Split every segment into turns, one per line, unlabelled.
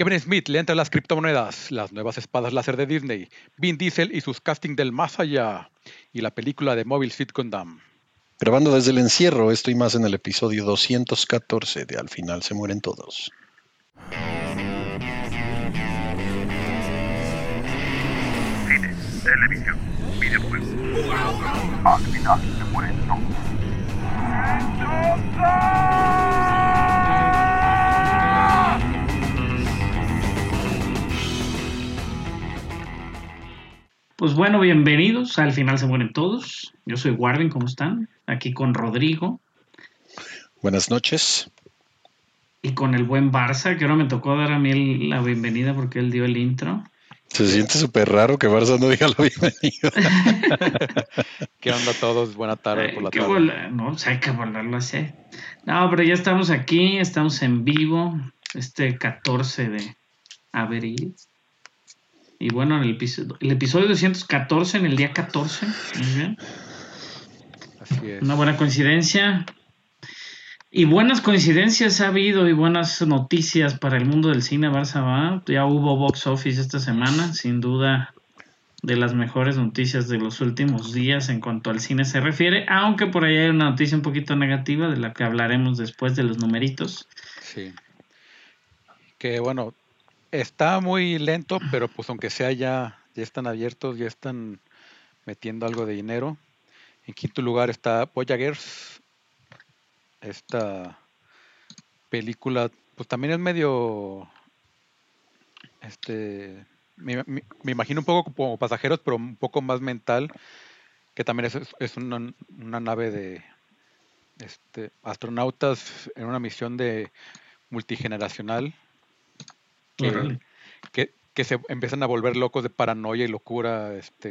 Kevin Smith le entra las criptomonedas, las nuevas espadas láser de Disney, Vin Diesel y sus casting del más allá, y la película de Mobile Suit Gundam.
Grabando desde el encierro, estoy más en el episodio 214 de Al final se mueren todos. Cine, televisión, Al final se mueren
todos. Pues bueno, bienvenidos. Al final se mueren todos. Yo soy Warden, ¿cómo están? Aquí con Rodrigo.
Buenas noches.
Y con el buen Barça, que ahora me tocó dar a mí la bienvenida porque él dio el intro.
Se siente súper raro que Barça no diga la bienvenida.
¿Qué onda todos? Buena tarde eh, por la tarde. No, hay que volverlo a No, pero ya estamos aquí, estamos en vivo, este 14 de abril. Y bueno, en el, el episodio 214, en el día 14. Una buena coincidencia. Y buenas coincidencias ha habido y buenas noticias para el mundo del cine Barça Ya hubo box office esta semana, sin duda de las mejores noticias de los últimos días en cuanto al cine se refiere, aunque por ahí hay una noticia un poquito negativa de la que hablaremos después de los numeritos. Sí.
Que bueno, Está muy lento, pero pues aunque sea ya, ya están abiertos, ya están metiendo algo de dinero. En quinto lugar está Voyagers. Esta película, pues también es medio. Este. Me, imagino un poco como pasajeros, pero un poco más mental. Que también es, es una, una, nave de este, astronautas en una misión de multigeneracional que, se empiezan a volver locos de paranoia y locura. Este,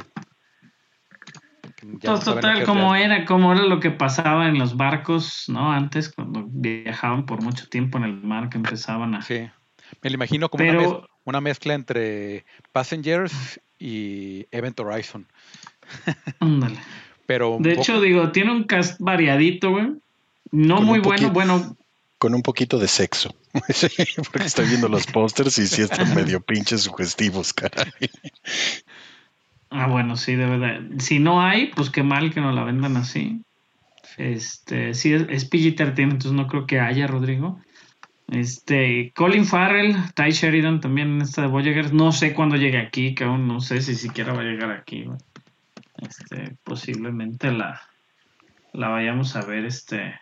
pues Total, como era, como era lo que pasaba en los barcos, ¿no? Antes, cuando viajaban por mucho tiempo en el mar, que empezaban a... Sí,
me lo imagino como una, mezcla entre Passengers y Event Horizon.
Ándale. de hecho, digo, tiene un cast variadito, güey. No muy bueno, bueno,
con un poquito de sexo. porque estoy viendo los pósters y sí están medio pinches sugestivos, caray. Ah,
bueno, sí, de verdad. Si no hay, pues qué mal que no la vendan así. Este, sí, es, es PG-13, entonces no creo que haya, Rodrigo. Este, Colin Farrell, Ty Sheridan también en esta de Voyager. No sé cuándo llegue aquí, que aún no sé si siquiera va a llegar aquí. Este, posiblemente la, la vayamos a ver este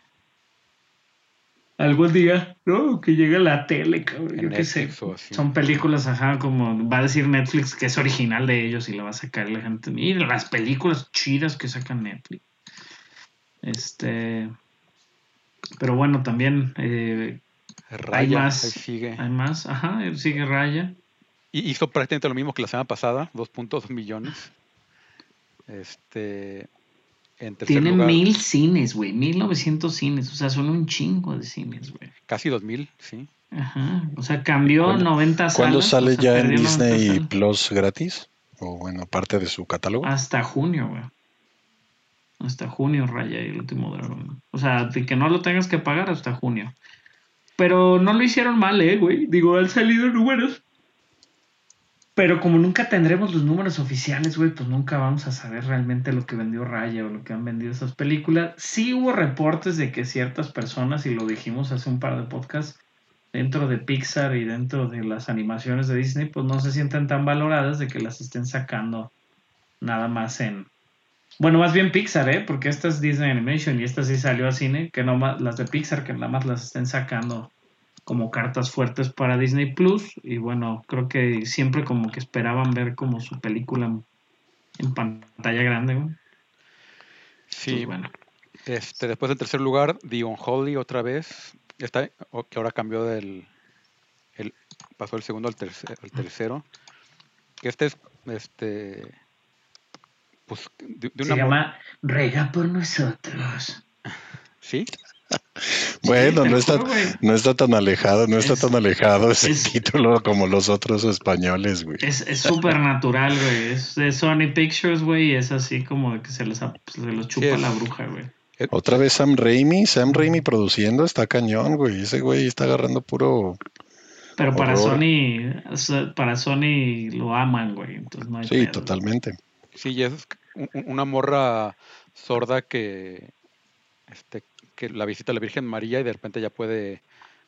algún día, ¿no? Que llegue a la tele, cabrón. yo qué sé. Son películas, ajá, como va a decir Netflix que es original de ellos y la va a sacar la gente. Mira, las películas chidas que saca Netflix. Este. Pero bueno, también. Eh, hay más. sigue. Hay más, ajá, sigue Raya.
Y hizo prácticamente lo mismo que la semana pasada, 2.2 millones.
Este. Tiene mil cines, güey, novecientos cines, o sea, son un chingo de cines, güey.
Casi dos mil, sí.
Ajá, o sea, cambió 90
salas. ¿Cuándo sale ya en Disney Plus gratis? O bueno, parte de su catálogo.
Hasta junio, güey. Hasta junio raya el último dragón. O sea, de que no lo tengas que pagar hasta junio. Pero no lo hicieron mal, eh, güey. Digo, han salido números pero como nunca tendremos los números oficiales, güey, pues nunca vamos a saber realmente lo que vendió Raya o lo que han vendido esas películas. Sí hubo reportes de que ciertas personas, y lo dijimos hace un par de podcasts, dentro de Pixar y dentro de las animaciones de Disney, pues no se sienten tan valoradas de que las estén sacando nada más en... Bueno, más bien Pixar, ¿eh? Porque esta es Disney Animation y esta sí salió a cine, que no más las de Pixar, que nada más las estén sacando como cartas fuertes para Disney Plus y bueno, creo que siempre como que esperaban ver como su película en, pantalla grande.
Sí, bueno. Este, después del tercer lugar, The holly otra vez, está, que ahora cambió del, pasó el segundo al, tercero, tercero, este es, este,
pues de, una... Se llama Rega por nosotros.
¿Sí? bueno, no está, tan alejado, no está tan alejado ese título como los otros españoles, güey.
Es súper natural, güey. Es de Sony Pictures, güey, es así como que se los, chupa la bruja, güey.
Otra vez Sam Raimi, Sam Raimi produciendo, está cañón, güey. Ese güey está agarrando
puro. Pero para Sony, para Sony lo aman,
güey. no sí, totalmente. Sí, y es una morra sorda que, este, que la visita a la Virgen María y de repente ya puede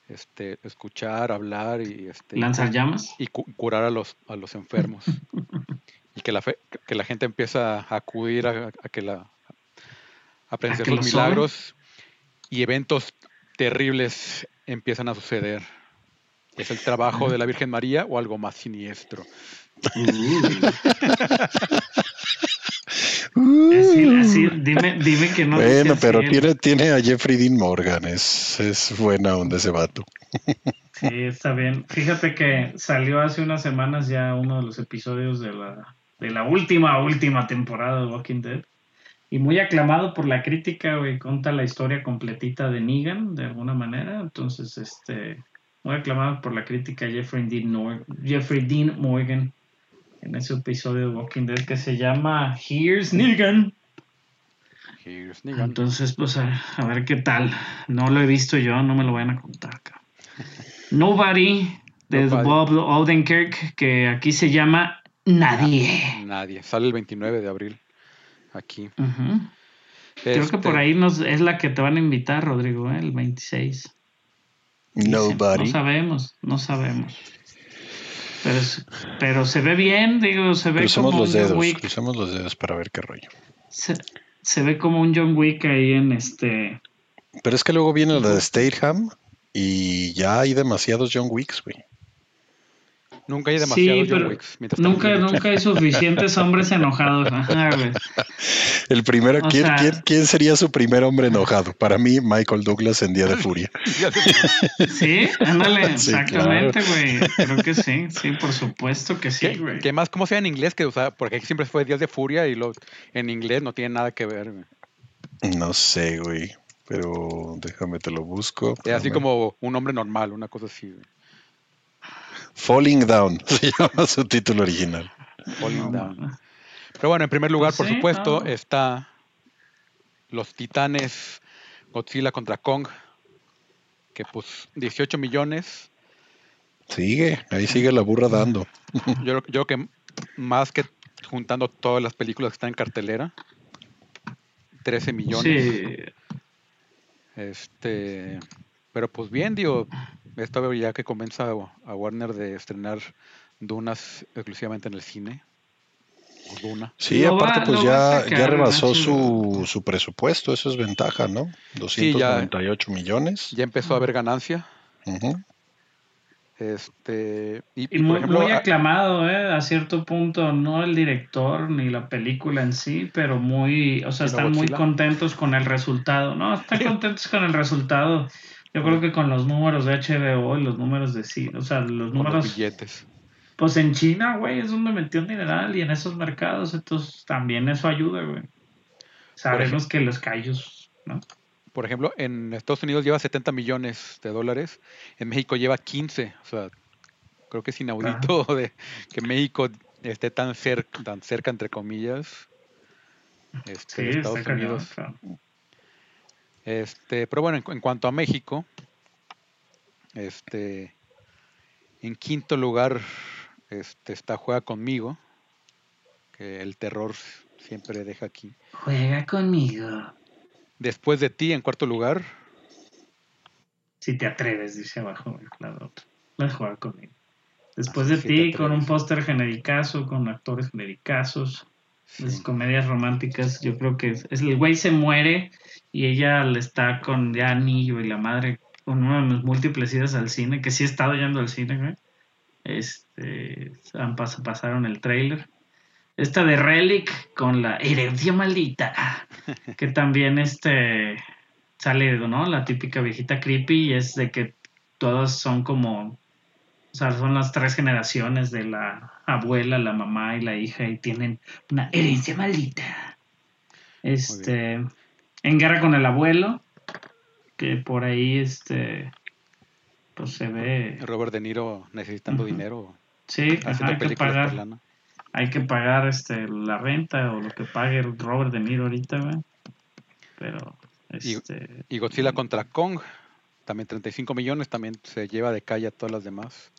este, escuchar, hablar y este,
lanzar llamas
y curar a los a los enfermos y que la que la gente empieza a acudir a, a que la a los milagros y eventos terribles empiezan a suceder. ¿Es el trabajo de la Virgen María o algo más siniestro?
Uh. dime, dime que no.
Bueno, pero tiene, tiene a Jeffrey Dean Morgan, es, es buena onda ese vato.
Sí, está bien. Fíjate que salió hace unas semanas ya uno de los episodios de la, de la última, última temporada de Walking Dead. Y muy aclamado por la crítica, güey, cuenta la historia completita de Negan, de alguna manera. Entonces, este, muy aclamado por la crítica Jeffrey Jeffrey Dean Morgan en ese episodio de Walking Dead que se llama Here's Negan. Entonces, pues a, ver qué tal. No lo he visto yo, no me lo van a contar acá. Nobody de Bob Odenkirk, que aquí se llama Nadie.
Nadie. Sale el 29 de abril aquí.
Creo que por este ahí es la que te van a invitar, Rodrigo, ¿eh? el 26. Nobody. no sabemos, no sabemos. Pero, se ve bien, digo, se ve
como los un dedos, John Wick. los dedos para ver qué rollo.
Se, ve como un John Wick ahí en este.
Pero es que luego viene la de Stateham y ya hay demasiados John Wicks, güey.
Nunca hay demasiado sí, Nunca, hay suficientes hombres enojados. Ah,
El primero, ¿quién, ¿quién, sería su primer hombre enojado? Para mí, Michael Douglas en Día de Furia.
sí, ándale, exactamente, güey. Creo que sí, sí, por supuesto que sí, güey.
¿Qué más, ¿cómo sea en inglés? Que, o porque siempre fue Días de Furia y en inglés no tiene nada que ver, No sé, güey. Pero déjame te lo busco. Es así como un hombre normal, una cosa así, güey. Falling Down, se llama su título original. Falling Down. Pero bueno, en primer lugar, por supuesto, está Los Titanes Godzilla contra Kong, que pues 18 millones. Sigue, ahí sigue la burra dando. Yo, yo creo que más que juntando todas las películas que están en cartelera, 13 millones. Sí. Este, pero pues bien, digo, esta vez ya que comienza a Warner de estrenar Dunas exclusivamente en el cine. Sí, aparte pues ya, ya rebasó su, su, presupuesto, eso es ventaja, ¿no? 298 sí, millones. Ya empezó a haber ganancia.
Este, y, muy, aclamado, ¿eh? A cierto punto, no el director ni la película en sí, pero muy, o sea, están muy contentos con el resultado, ¿no? Están contentos con el resultado. Yo creo que con los números de HBO y los números de sí, o sea, los números. Los billetes. Pues en China, güey, es donde metió un dineral y en esos mercados, entonces también eso ayuda, güey. Sabemos que los callos, ¿no?
Por ejemplo, en Estados Unidos lleva 70 millones de dólares, en México lleva 15, o sea, creo que es inaudito de que México esté tan cerca, tan cerca entre comillas, este, sí, Estados Unidos. Este, pero bueno, en, cuanto a México, este, en quinto lugar este, está Juega conmigo, que el terror siempre deja aquí.
Juega conmigo.
Después de ti, en cuarto lugar.
Si te atreves, dice abajo el juega conmigo. Ah, Después de ti, con un póster genericazo, con actores genericazos, las comedias románticas, yo creo que es, el güey se muere y ella le está con ya anillo y la madre, con una de mis múltiples idas al cine, que sí he estado yendo al cine, güey. Este, han pasaron el trailer. Esta de Relic con la herencia maldita, que también este sale, ¿no? La típica viejita creepy y es de que todos son como o sea, son las tres generaciones de la abuela, la mamá y la hija y tienen una herencia maldita. Este, en guerra con el abuelo, que por ahí este, pues se ve.
Robert De Niro necesitando dinero.
Sí, hay que pagar. Hay que pagar este, la renta o lo que pague Robert De Niro ahorita, y, este,
y Godzilla contra Kong, también 35 millones, también se lleva de calle a todas las demás.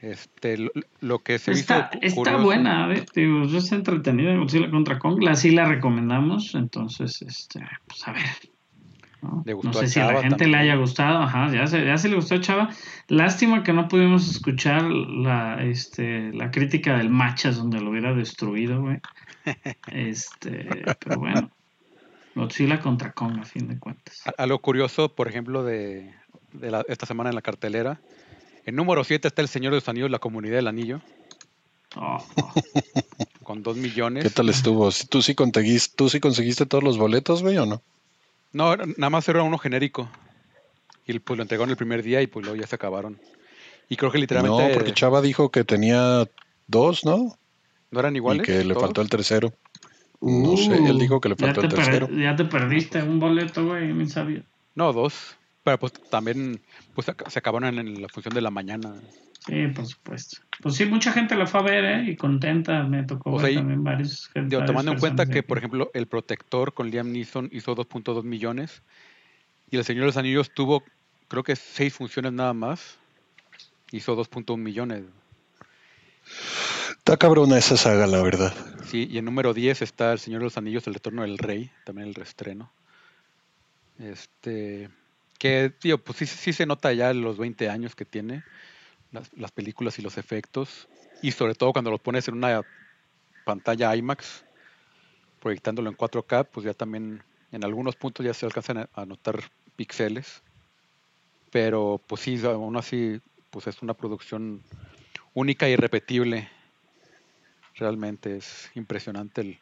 Este, lo, que se
está, está buena, es entretenida Godzilla contra Kong, la la recomendamos, entonces, este, pues a ver. No, sé si a la gente le haya gustado, ajá, ya se, le gustó a Chava. Lástima que no pudimos escuchar este, la, crítica del Machas donde lo hubiera destruido, Este, pero bueno. Godzilla contra Kong, a fin de cuentas. A,
lo curioso, por ejemplo, de, esta semana en la cartelera, en número 7 está El Señor de los Anillos, La Comunidad del Anillo. Oh. con 2 millones. ¿Qué tal estuvo? ¿Tú sí, conseguiste, todos los boletos, güey, o no? No, nada más era uno genérico. Y pues lo entregaron el primer día y pues luego ya se acabaron. Y creo que literalmente. No, porque Chava dijo que tenía dos, ¿no? ¿No eran iguales? Y que le faltó el tercero. no sé, él dijo que le faltó el tercero.
Ya te perdiste un boleto, güey, mi sabía.
No, dos. Pero pues también pues, se acabaron en la función de la mañana.
Sí, por supuesto. Pues sí, mucha gente la fue a ver, ¿eh? Y contenta, me tocó pues también
varios. tomando en cuenta que, por ejemplo, El Protector con Liam Neeson hizo 2.2 millones y El Señor de los Anillos tuvo, creo que seis funciones nada más, hizo 2.1 millones. Está cabrona esa saga, la verdad. Sí, y en número 10 está El Señor de los Anillos, El Retorno del Rey, también el restreno. Este, que, tío, pues sí, sí se nota ya los 20 años que tiene las, películas y los efectos. Y sobre todo cuando los pones en una pantalla IMAX, proyectándolo en 4K, pues ya también en algunos puntos ya se alcanzan a notar píxeles. Pero pues sí, aún así, pues es una producción única y e repetible. Realmente es impresionante el,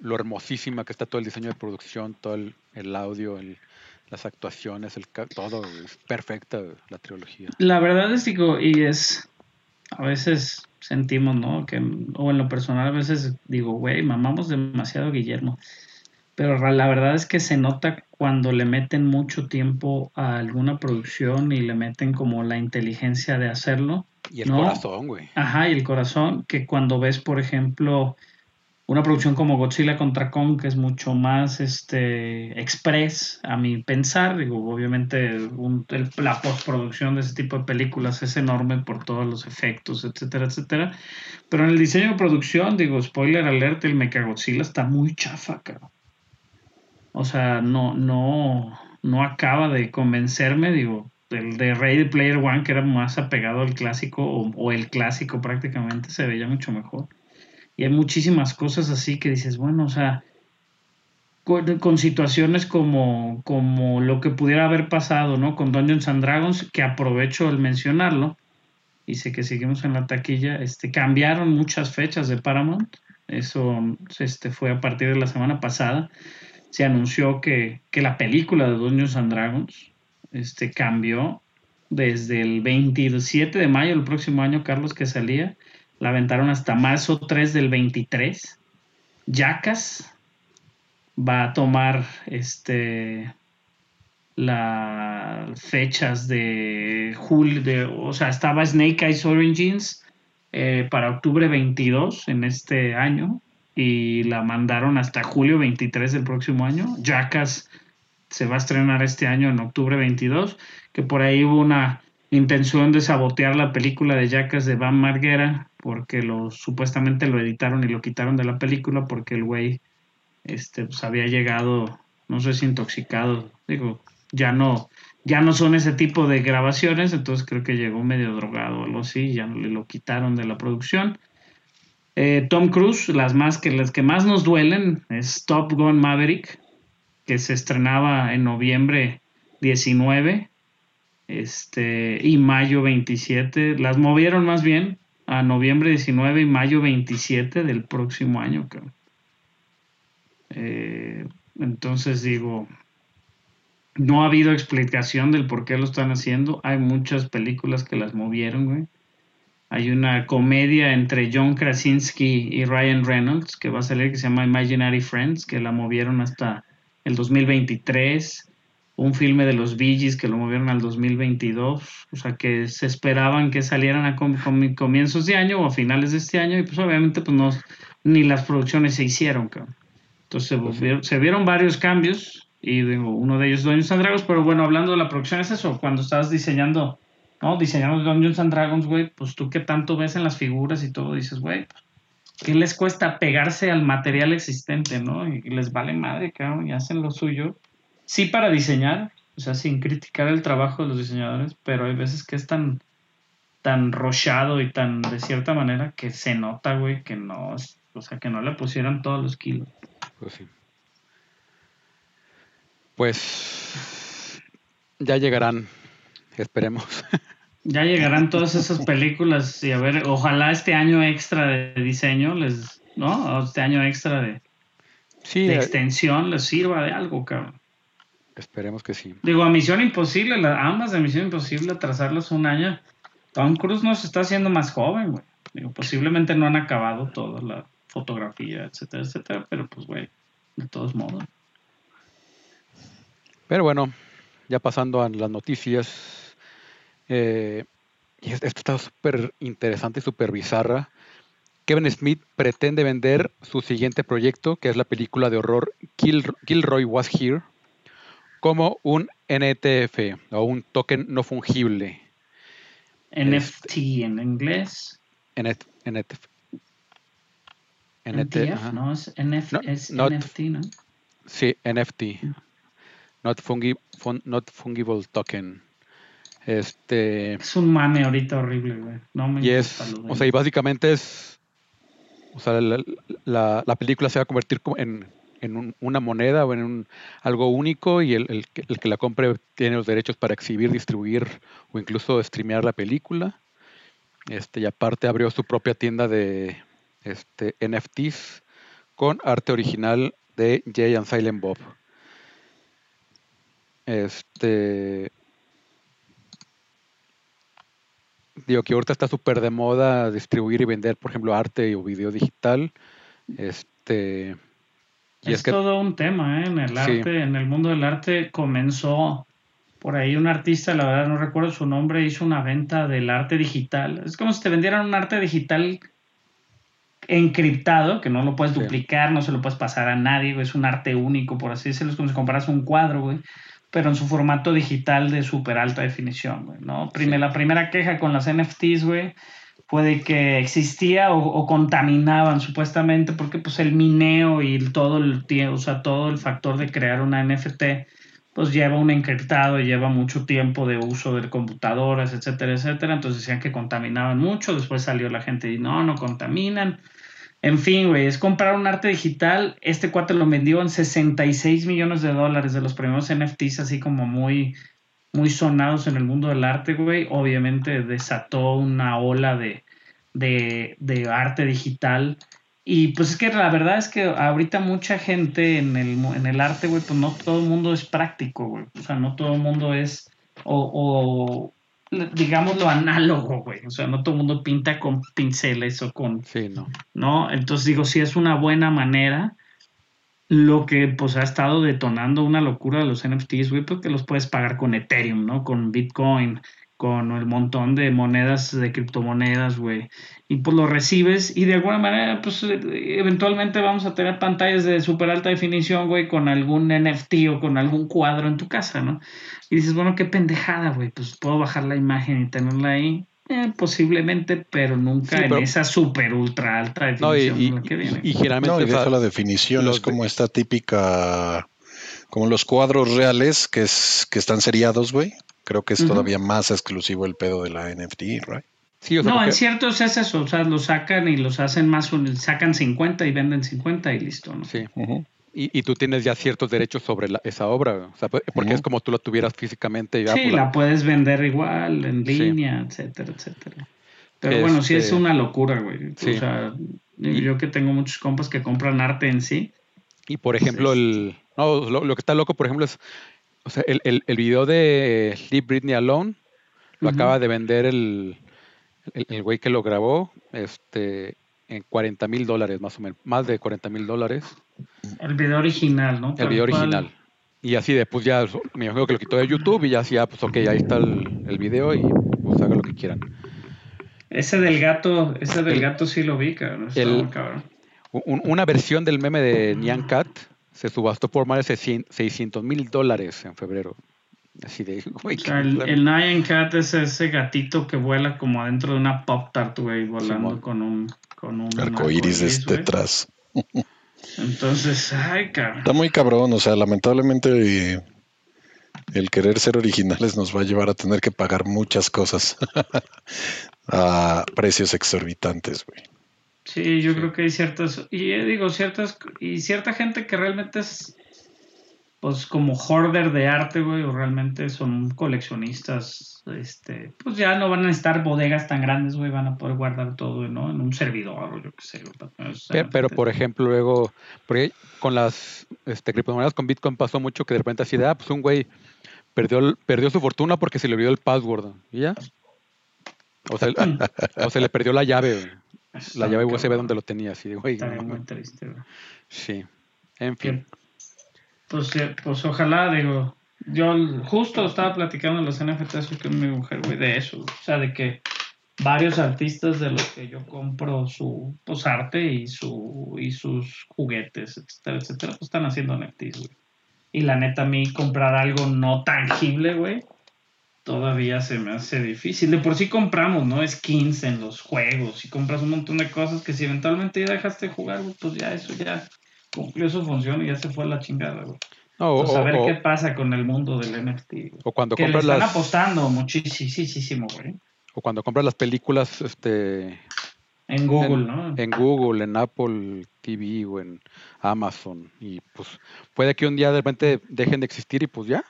lo hermosísima que está todo el diseño de producción, todo el audio, el, las actuaciones, el todo es perfecta la trilogía.
La verdad es digo y es a veces sentimos, ¿no? Que o en lo personal a veces digo, güey, mamamos demasiado Guillermo. Pero la verdad es que se nota cuando le meten mucho tiempo a alguna producción y le meten como la inteligencia de hacerlo.
Y el corazón, güey.
Ajá, y el corazón, que cuando ves, por ejemplo, una producción como Godzilla contra Kong, que es mucho más este, express a mi pensar, digo, obviamente el, la postproducción de ese tipo de películas es enorme por todos los efectos, etcétera, etcétera. Pero en el diseño de producción, digo, spoiler alert, el Mecha Godzilla está muy chafa, cabrón. O sea, no, no, no acaba de convencerme, digo, el de de Player One, que era más apegado al clásico, o, o el clásico prácticamente, se veía mucho mejor. Y hay muchísimas cosas así que dices, bueno, o sea, con, situaciones como, como lo que pudiera haber pasado, ¿no? Con Dungeons and Dragons, que aprovecho el mencionarlo, y sé que seguimos en la taquilla, este, cambiaron muchas fechas de Paramount, eso este, fue a partir de la semana pasada, se anunció que, la película de Dungeons and Dragons este, cambió desde el 27 de mayo del próximo año, Carlos, que salía, la aventaron hasta marzo 3 del 23. Yacas va a tomar este las fechas de julio, o sea, estaba Snake Eyes Origins eh, para octubre 22 en este año y la mandaron hasta julio 23 del próximo año. Jackass se va a estrenar este año en octubre 22, que por ahí hubo una intención de sabotear la película de Jackass de Van Marguera porque lo supuestamente lo editaron y lo quitaron de la película porque el güey este pues, había llegado no sé si intoxicado digo ya no ya no son ese tipo de grabaciones entonces creo que llegó medio drogado o algo así ya le lo quitaron de la producción eh, Tom Cruise las más que las que más nos duelen es Top Gun Maverick que se estrenaba en noviembre 19 este, y mayo 27. Las movieron más bien a noviembre 19 y mayo 27 del próximo año. Eh, entonces digo, no ha habido explicación del por qué lo están haciendo. Hay muchas películas que las movieron, Hay una comedia entre John Krasinski y Ryan Reynolds que va a salir que se llama Imaginary Friends, que la movieron hasta el 2023 un filme de los Bee que lo movieron al 2022, o sea que se esperaban que salieran a comienzos de año o a finales de este año y pues obviamente pues no, ni las producciones se hicieron. Entonces pues se, vieron varios cambios y digo, uno de ellos Dungeons and Dragons, pero bueno, hablando de la producción es eso, cuando estabas diseñando, ¿no? Diseñando Dungeons and Dragons, güey, pues tú que tanto ves en las figuras y todo, dices, güey, ¿qué les cuesta pegarse al material existente, no? Y les vale madre, cabrón, y hacen lo suyo sí para diseñar, o sea, sin criticar el trabajo de los diseñadores, pero hay veces que es tan, tan rochado y tan de cierta manera que se nota, güey, que no, o sea, que no le pusieran todos los kilos. Pues sí.
Pues ya llegarán, esperemos.
Ya llegarán todas esas películas y a ver, ojalá este año extra de diseño les, ¿no? este año extra de, de eh. extensión les sirva de algo, cabrón.
Esperemos que sí.
Digo, a Misión Imposible, ambas de Misión Imposible, atrasarlas un año. Tom Cruise nos está haciendo más joven, güey. Digo, posiblemente no han acabado toda la fotografía, etcétera, etcétera, pero pues, güey, de todos modos.
Pero bueno, ya pasando a las noticias. Eh, y esto está súper interesante y súper bizarra. Kevin Smith pretende vender su siguiente proyecto, que es la película de horror Kill, Kilroy Was Here, como un NTF o un token no fungible.
NFT este, en inglés.
NFT.
NTF. no, es, NFT, ¿no?
Sí, NFT. Not, fungible token. Este.
Es un mame ahorita horrible, güey. No me
gusta. O sea, y básicamente es. O sea, la, la, la película se va a convertir en en una moneda o en algo único y el, que la compre tiene los derechos para exhibir, distribuir o incluso streamear la película. Este, y aparte abrió su propia tienda de este, NFTs con arte original de Jay and Silent Bob. Este. Digo que ahorita está súper de moda distribuir y vender, por ejemplo, arte o video digital. Este,
es, todo un tema ¿eh? en el arte, en el mundo del arte comenzó por ahí un artista, la verdad no recuerdo su nombre, hizo una venta del arte digital. Es como si te vendieran un arte digital encriptado, que no lo puedes duplicar, no se lo puedes pasar a nadie, es un arte único, por así decirlo, es como si comparas un cuadro, güey, pero en su formato digital de súper alta definición, güey, ¿no? La primera queja con las NFTs, güey, puede que existía o, contaminaban supuestamente porque pues el mineo y todo el o sea, todo el factor de crear una NFT pues lleva un encriptado y lleva mucho tiempo de uso de computadoras, etcétera, etcétera. Entonces decían que contaminaban mucho, después salió la gente y no, no contaminan. En fin, güey, es comprar un arte digital. Este cuate lo vendió en 66 millones de dólares de los primeros NFTs, así como muy muy sonados en el mundo del arte, güey, obviamente desató una ola de, arte digital. Y pues es que la verdad es que ahorita mucha gente en el, arte, güey, pues no todo el mundo es práctico, güey. O sea, no todo el mundo es, o, digamos lo análogo, güey. O sea, no todo el mundo pinta con pinceles o con...
Sí,
no.
No,
entonces digo, sí es una buena manera lo que pues ha estado detonando una locura de los NFTs, güey, porque pues, los puedes pagar con Ethereum, ¿no? Con Bitcoin, con el montón de monedas, de criptomonedas, güey. Y pues lo recibes y de alguna manera, pues e, eventualmente vamos a tener pantallas de súper alta definición, güey, con algún NFT o con algún cuadro en tu casa, ¿no? Y dices, bueno, qué pendejada, güey, pues puedo bajar la imagen y tenerla ahí. Eh, posiblemente, pero nunca en esa super ultra alta definición. y,
generalmente. la definición, es como esta típica. Como los cuadros reales que, es, que están seriados, güey. Creo que es todavía más exclusivo el pedo de la NFT,
¿right? no, en ciertos es eso, o sea, lo sacan y los hacen más, sacan 50 y venden 50 y listo, ¿no? Sí.
Y, tú tienes ya ciertos derechos sobre esa obra, pues, porque es como tú la tuvieras físicamente. Ya,
sí, pues, la... puedes vender igual, en línea, etcétera, etcétera. Pero bueno, sí es este una locura, güey. O sea, yo que tengo muchos compas que compran arte en sí.
Y por ejemplo, el... No, lo, que está loco, por ejemplo, es... el, el, video de Leave Britney Alone lo acaba de vender el, güey que lo grabó este, en 40 mil dólares, más o menos. Más de 40 mil dólares.
El video original, ¿no?
El video original. Y así después ya me imagino que lo quitó de YouTube y ya ah, pues ok, ahí está el, video y pues hagan lo que quieran.
Ese del gato, ese del gato sí lo vi, cabrón.
El, cabrón. una versión del meme de Nyan Cat se subastó por más de 600 mil dólares en febrero. Así de, güey,
el, Nyan Cat es ese gatito que vuela como adentro de una pop tart, güey, volando con un, con un
arcoíris
arco
detrás.
Entonces, ay, Está
muy cabrón, o sea, lamentablemente eh, el querer ser originales nos va a llevar a tener que pagar muchas cosas a precios exorbitantes,
güey. Sí, yo creo que hay ciertas, y eh, digo, ciertas, y cierta gente que realmente es pues como hoarder de arte, güey, o realmente son coleccionistas, este, pues ya no van a estar bodegas tan grandes, güey, van a poder guardar todo, ¿no? En un servidor o yo qué sé.
pero, por ejemplo, luego, porque con las este, criptomonedas con Bitcoin pasó mucho que de repente así de, ah, pues un güey perdió, perdió su fortuna porque se le olvidó el password, ¿y ya? O se, mm. se le perdió la llave, La llave USB donde lo tenía, así de,
güey. Está muy triste, güey.
Sí, en fin.
Pues, eh, pues, ojalá, digo. Yo justo estaba platicando en los NFTs con mi mujer, güey, de eso. O sea, de que varios artistas de los que yo compro su pues, arte y, su, y sus juguetes, etcétera, etcétera, pues están haciendo NFTs, güey. Y la neta, a mí comprar algo no tangible, güey, todavía se me hace difícil. De por sí compramos, ¿no? Skins en los juegos y compras un montón de cosas que si eventualmente ya dejaste de jugar, pues ya eso ya cumplió su función y ya se fue a la chingada, güey. o, a qué pasa con el mundo del NFT. O cuando compras le están apostando muchísimo, güey. O
cuando compras las películas, este...
En Google, ¿no?
En Google, en Apple TV o en Amazon. Y pues puede que un día de repente dejen de existir y pues ya.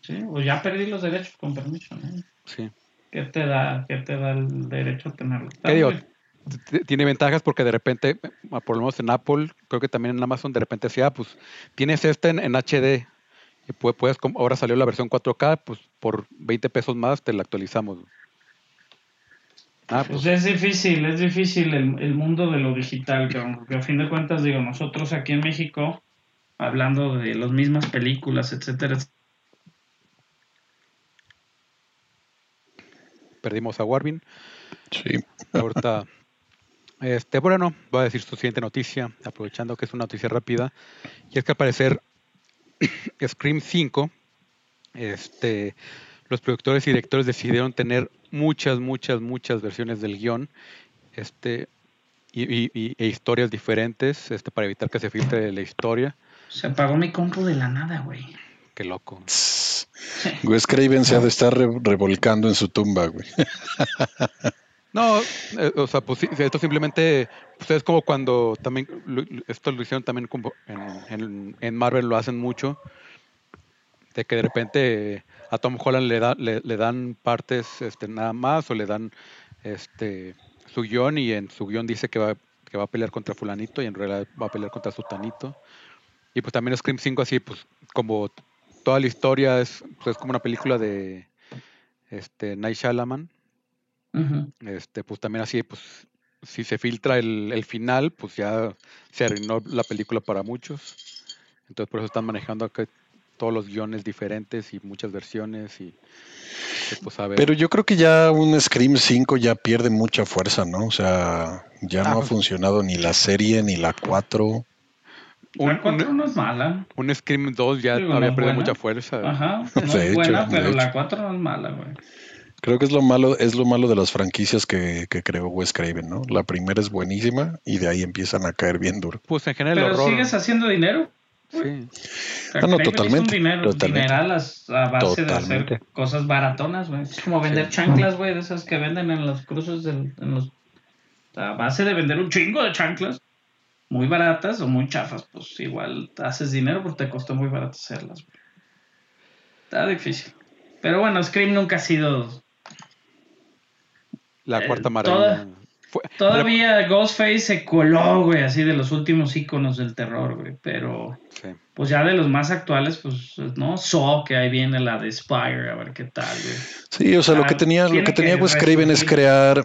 Sí, o pues, ya perdí los derechos con permiso, eh.
Sí.
¿Qué te da, qué te da el derecho a tenerlo?
¿Qué digo? tiene ventajas porque de repente, por lo menos en Apple, creo que también en Amazon, de repente decía, ah, pues tienes este en, HD, y puedes, ahora salió la versión 4K, pues por 20 pesos más te la actualizamos.
Ah, pues. es difícil, es difícil el, mundo de lo digital, que porque a fin de cuentas, digo, nosotros aquí en México, hablando de las mismas películas, etcétera,
Perdimos a Warvin. Sí. Ahorita este, bueno, voy a decir su siguiente noticia, aprovechando que es una noticia rápida, y es que al parecer Scream 5, este, los productores y directores decidieron tener muchas, muchas, muchas versiones del guión este, y, e historias diferentes este, para evitar que se filtre la historia.
Se apagó mi compu de la nada, güey.
Qué loco. Wes Craven se ha de estar revolcando en su tumba, güey. No, eh, o sea, pues esto simplemente pues es como cuando también, esto lo hicieron también como en, Marvel, lo hacen mucho, de que de repente a Tom Holland le, le, dan partes este, nada más o le dan este, su guión y en su guión dice que va, que va a pelear contra fulanito y en realidad va a pelear contra sutanito. Y pues también Scream 5 así, pues como toda la historia es, pues, como una película de este, Night Shyamalan este, pues también así, pues, si se filtra el, final, pues ya se arruinó la película para muchos. Entonces por eso están manejando acá todos los guiones diferentes y muchas versiones y pues, pues, Pero yo creo que ya un Scream 5 ya pierde mucha fuerza, ¿no? O sea, ya no ha ah, pues funcionado ni la serie ni la 4.
La 4 no es mala.
Un Scream 2 ya había mucha fuerza.
Ajá, no es buena, pero la 4 no es mala, güey.
Creo que es lo malo, es lo malo de las franquicias que, que creó Wes Craven, ¿no? La primera es buenísima y de ahí empiezan a caer bien duro.
Pues en general. Pero sigues haciendo dinero.
Sí. Ah, no, no, totalmente.
Un
dinero,
a, base de hacer cosas baratonas, güey. Es como vender chanclas, güey, de esas que venden en los cruces, del, en a base de vender un chingo de chanclas, muy baratas o muy chafas, pues igual haces dinero porque te costó muy barato hacerlas, güey. Está difícil. Pero bueno, Scream nunca ha sido
la eh, cuarta
maravilla. todavía Ghostface se coló, güey, así de los últimos íconos del terror, güey. Pero, pues ya de los más actuales, pues, ¿no? So, que ahí viene la de Spire, a ver qué tal, güey. Sí,
o sea, lo que ah, tenía, lo que tenía pues, es crear,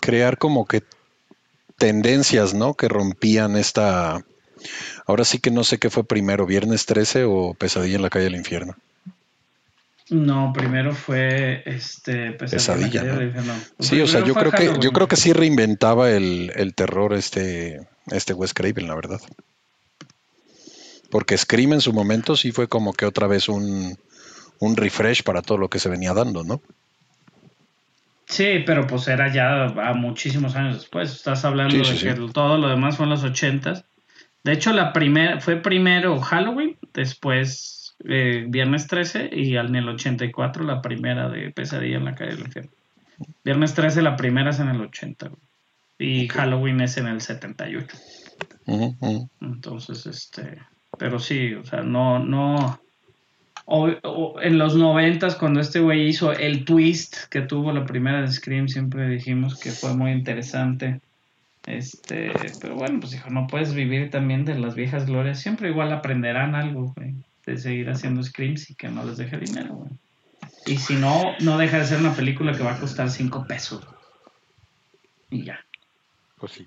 crear como que tendencias, ¿no? Que rompían esta... Ahora sí que no sé qué fue primero, viernes 13 o pesadilla en la calle del infierno.
No, primero fue este pues, Pesadilla. ¿no? Pues,
sí, o sea, yo creo que yo creo que sí reinventaba el, terror este este Wes Craven, la verdad. Porque Scream en su momento sí fue como que otra vez un, un refresh para todo lo que se venía dando, ¿no?
Sí, pero pues era ya a muchísimos años después. Estás hablando de que todo lo demás fue en los ochentas. De hecho, la primera fue primero Halloween, después eh, viernes 13 y en el 84 la primera de Pesadilla en la calle del infierno. Viernes 13 la primera es en el 80 y Halloween es en el 78. Entonces, este, pero sí, o sea, no, no. en los noventas, cuando este güey hizo el twist que tuvo la primera de Scream, siempre dijimos que fue muy interesante. Este, pero bueno, pues hijo, no puedes vivir también de las viejas glorias. Siempre igual aprenderán algo, güey de seguir haciendo screams y que no les deje dinero, güey. Y si no, no deja de ser una película que va a costar 5 pesos. Y ya. Pues sí.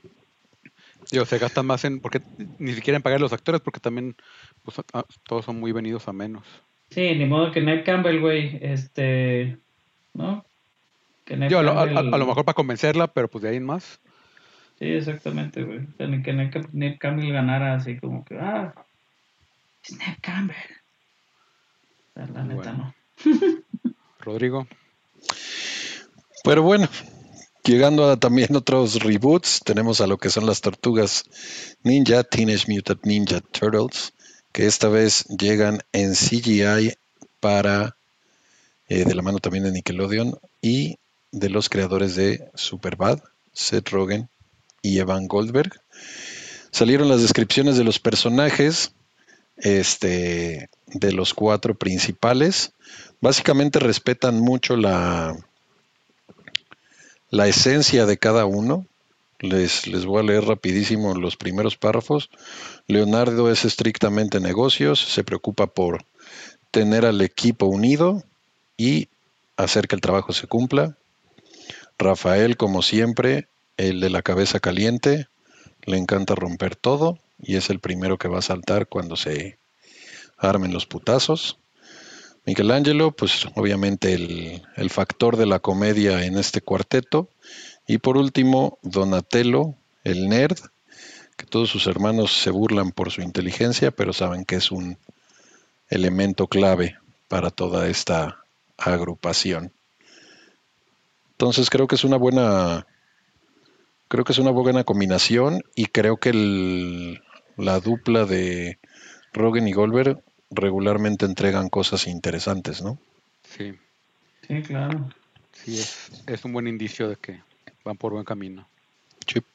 Digo, se gastan más en. Porque ni siquiera en pagar los actores, porque también pues, todos son muy venidos a menos.
Sí, ni modo que Ned Campbell, güey, este. ¿No?
Yo, a, lo mejor para convencerla, pero pues de ahí en más.
Sí, exactamente, güey. que Ned, Campbell ganara así como que, ah, es La,
no. Rodrigo. Pero bueno, llegando a también otros reboots, tenemos a lo que son las tortugas ninja, Teenage Mutant Ninja Turtles, que esta vez llegan en CGI para, eh, de la mano también de Nickelodeon, y de los creadores de Superbad, Seth Rogen y Evan Goldberg. Salieron las descripciones de los personajes, este, de los cuatro principales. Básicamente respetan mucho la, la esencia de cada uno. Les, les, voy a leer rapidísimo los primeros párrafos. Leonardo es estrictamente negocios, se preocupa por tener al equipo unido y hacer que el trabajo se cumpla. Rafael, como siempre, el de la cabeza caliente, le encanta romper todo y es el primero que va a saltar cuando se armen los putazos. Michelangelo, pues obviamente el, factor de la comedia en este cuarteto. Y por último, Donatello, el nerd, que todos sus hermanos se burlan por su inteligencia, pero saben que es un elemento clave para toda esta agrupación. Entonces creo que es una buena creo que es una buena combinación y creo que el, la dupla de Rogan y Goldberg regularmente entregan cosas interesantes, ¿no?
Sí. Sí, claro.
Sí, es, un buen indicio de que van por buen camino.
Chip.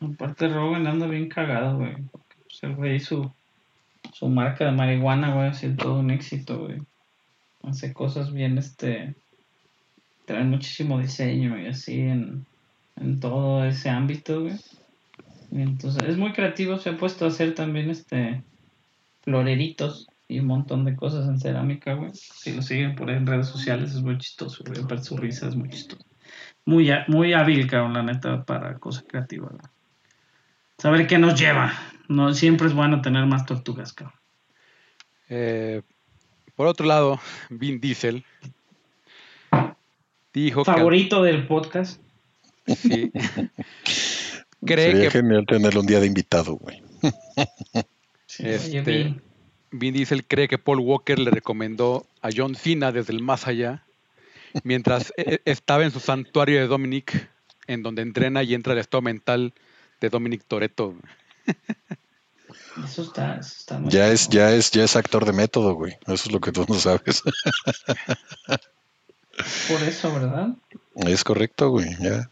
Aparte, Rogan anda bien cagado, güey. Se pues, ve su, su marca de marihuana, güey, ha todo un éxito, güey. Hace cosas bien, este. Trae muchísimo diseño y así en, en todo ese ámbito, güey. Entonces, es muy creativo, se ha puesto a hacer también este floreritos y un montón de cosas en cerámica, güey. Si lo siguen por ahí en redes sociales, es muy chistoso, güey. su risa es muy chistoso. Muy, muy hábil, cabrón, la neta, para cosas creativas, Saber qué nos lleva. No, siempre es bueno tener más tortugas,
cabrón. Eh, por otro lado, Vin Diesel
dijo. Favorito del podcast. Sí.
Sería genial tenerlo un día de invitado, güey. este, Vin Diesel cree que Paul Walker le recomendó a John Cena desde el más allá, mientras e, e, estaba en su santuario de Dominic, en donde entrena y entra el estado mental de Dominic Toretto.
Eso está, ya es, ya es,
ya es actor de método, güey. Eso es lo que tú no sabes.
Por eso, ¿verdad? Es
correcto, güey. Ya.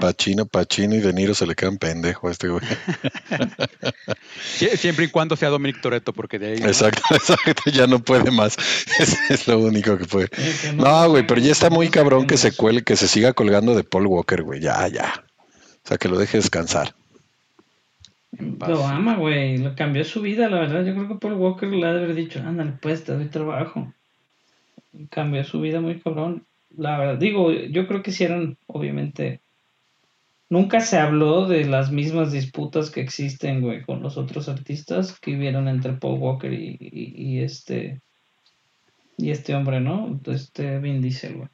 Pachino, Pachino y De Niro se le quedan pendejo a este güey. Siempre y cuando sea Dominic Toreto, porque de ahí. Exacto, exacto, ya no puede más. Es, lo único que puede. No, güey, pero ya está muy cabrón que se cuele, que se siga colgando de Paul Walker, güey. Ya, ya. O sea, que lo deje descansar.
Lo ama, güey. cambió su vida, la verdad. Yo creo que Paul Walker le ha de haber dicho, ándale, pues te doy trabajo. Cambió su vida muy cabrón. La verdad, digo, yo creo que hicieron, obviamente, Nunca se habló de las mismas disputas que existen, güey, con los otros artistas que hubieron entre Paul Walker y, este y este hombre, ¿no? Este Vin Diesel, güey.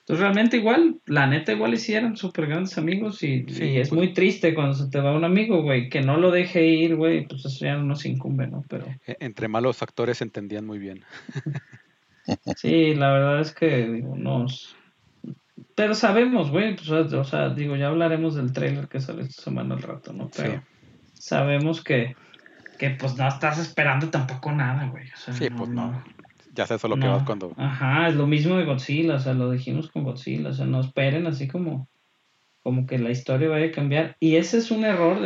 Entonces realmente igual, la neta igual hicieron súper grandes amigos y, es pues. muy triste cuando se te va un amigo, güey, que no lo deje ir, güey, pues eso ya no se incumbe, ¿no? Pero...
E, entre malos actores entendían muy bien.
sí, la verdad es que digo, nos, pero sabemos, güey, pues, o sea, digo, ya hablaremos del trailer que sale esta semana al rato, ¿no? Pero sabemos que, que, pues, no estás esperando tampoco nada, güey.
sí, pues, no. Ya sé solo que vas cuando...
Ajá, es lo mismo de Godzilla, o sea, lo dijimos con Godzilla, o sea, no esperen así como, como que la historia vaya a cambiar. Y ese es un error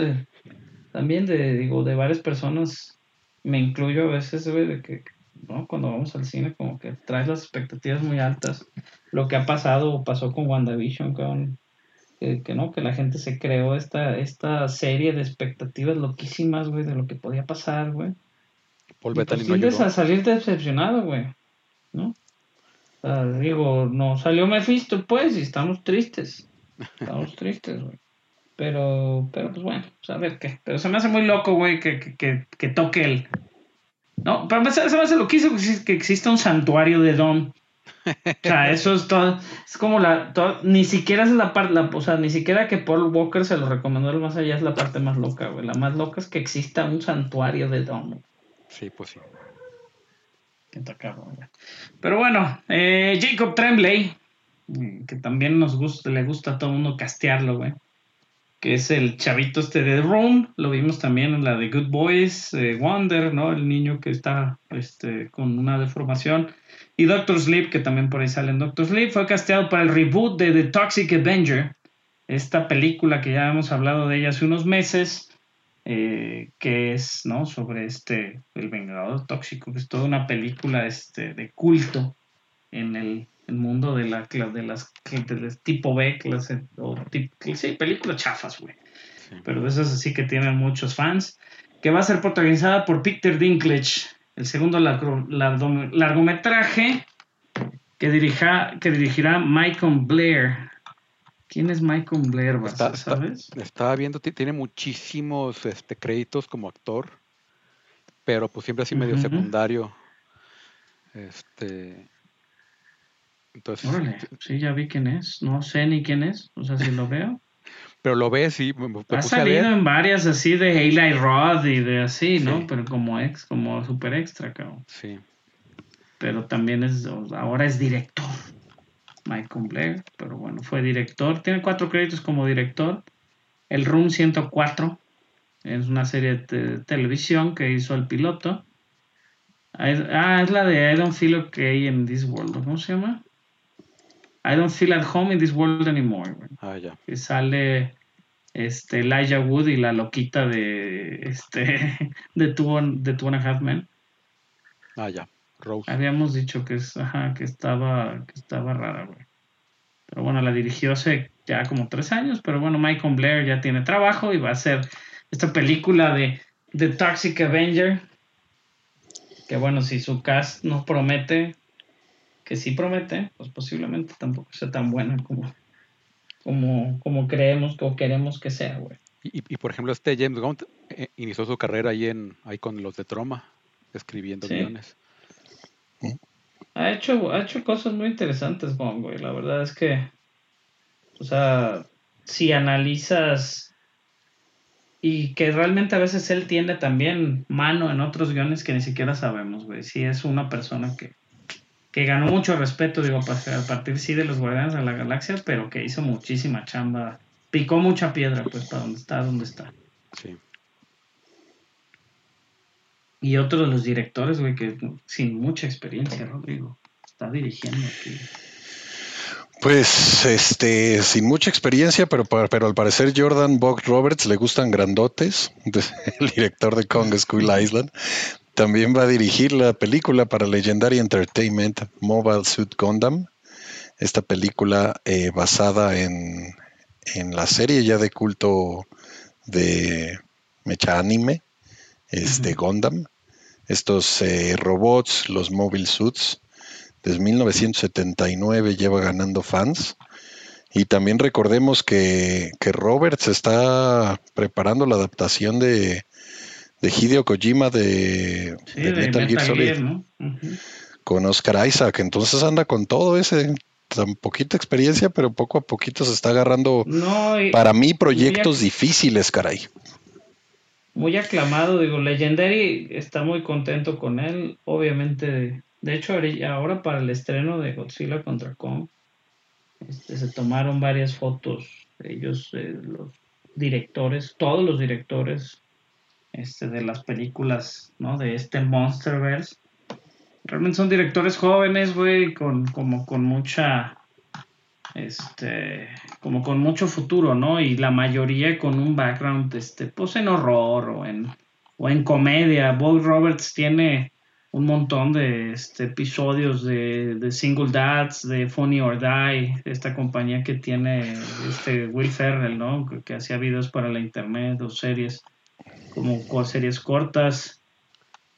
también de, digo, de varias personas, me incluyo a veces, güey, de que ¿no? Cuando vamos al cine, como que traes las expectativas muy altas. Lo que ha pasado, pasó con WandaVision, que, no, que la gente se creó esta, esta serie de expectativas loquísimas, güey, de lo que podía pasar, güey. Pues a salir decepcionado, güey, ¿no? digo, no salió Mephisto, pues, y estamos tristes. Estamos tristes, güey. Pero, pero pues bueno, pues, a ver qué. Pero se me hace muy loco, güey, que toque el, no, para empezar, se lo que que exista un santuario de Dom. o sea, eso es todo. Es como la. ni siquiera es la parte. O sea, ni siquiera que Paul Walker se lo recomendó el más allá es la parte más loca, güey. La más loca es que exista un santuario de Dom.
Sí, pues sí.
Pero bueno, eh, Jacob Tremblay, que también nos gusta, le gusta a todo el mundo castearlo, güey que es el chavito este de Room, lo vimos también en la de Good Boys, eh, Wonder, ¿no? El niño que está este, con una deformación. Y Doctor Sleep, que también por ahí sale en Doctor Sleep, fue casteado para el reboot de The Toxic Avenger, esta película que ya hemos hablado de ella hace unos meses, eh, que es, ¿no? Sobre este, El Vengador Tóxico, que es toda una película este, de culto en el el mundo de, la, de, las, de tipo B, o sí, películas chafas, güey. Pero eso es así que tiene muchos fans. Que va a ser protagonizada por Peter Dinklage, el segundo largometraje que, dirija, que dirigirá Michael Blair. ¿Quién es Michael Blair? ¿Sabes?
Estaba viendo, tiene muchísimos este, créditos como actor, pero pues siempre así medio secundario. Este,
sí, ya vi quién es. No sé ni quién es. O sea, si lo veo.
Pero lo
ves y Ha salido en varias así de Hayley Rod y de así, ¿no? Pero como ex, como super extra, cabrón. Sí. Pero también es, ahora es director. Michael Blair, pero bueno, fue director. Tiene cuatro créditos como director. El Room 104 es una serie de televisión que hizo el piloto. Ah, es ah, la de I Don't Feel Okay en This World, ¿cómo se llama? I don't feel at home in this world anymore. Ah, ya. Que sale este, Elijah Wood y la loquita de, este, de, Two, de Two and a Half Men.
Ah, ya.
Rose. Habíamos dicho que, que, estaba, que estaba rara, güey. Pero bueno, la dirigió hace ya como tres años, pero bueno, Michael Blair ya tiene trabajo y va a hacer esta película de The Toxic Avenger. Que bueno, si su cast nos promete, que sí promete, pues posiblemente tampoco sea tan buena como, como, como creemos o queremos que sea, güey.
Y, por ejemplo, este James Gunn eh, inició su carrera ahí, en, ahí con los de Troma, escribiendo guiones.
Ha hecho, ha hecho cosas muy interesantes, Gunn, güey. La verdad es que, o sea, si analizas y que realmente a veces él tiene también mano en otros guiones que ni siquiera sabemos, güey. Si es una persona que, que ganó mucho respeto, digo, a partir sí de los Guardianes de la Galaxia, pero que hizo muchísima chamba, picó mucha piedra, pues, para donde está, donde está. Sí. Y otro de los directores, güey, que sin mucha experiencia, Rodrigo, está dirigiendo aquí.
Pues, este, sin mucha experiencia, pero, pero al parecer Jordan Bock Roberts le gustan grandotes, el director de Kong School Island. También va a dirigir la película para Legendary Entertainment, Mobile Suit Gundam. Esta película eh, basada en, la serie ya de culto de mecha anime, es de Gundam. Estos eh, robots, los Mobile Suits, desde 1979 lleva ganando fans. Y también recordemos que, que se está preparando la adaptación de de Hideo Kojima de, de, Metal, Gear Solid. Con Oscar Isaac, entonces anda con todo ese tan poquita experiencia, pero poco a poquito se está agarrando para mí proyectos difíciles, caray.
Muy aclamado, digo, Legendary está muy contento con él, obviamente. De hecho, ahora para el estreno de Godzilla contra Kong, este, se tomaron varias fotos ellos, eh, los directores, todos los directores este, de las películas, ¿no? De este Monsterverse. Realmente son directores jóvenes, güey, con, como con mucha, este, como con mucho futuro, ¿no? Y la mayoría con un background, este, pues en horror o en, o en comedia. Bob Roberts tiene un montón de este, episodios de, Single Dads, de Funny or Die, esta compañía que tiene este Will Ferrell, ¿no? Que, que hacía videos para la internet o series como con series cortas.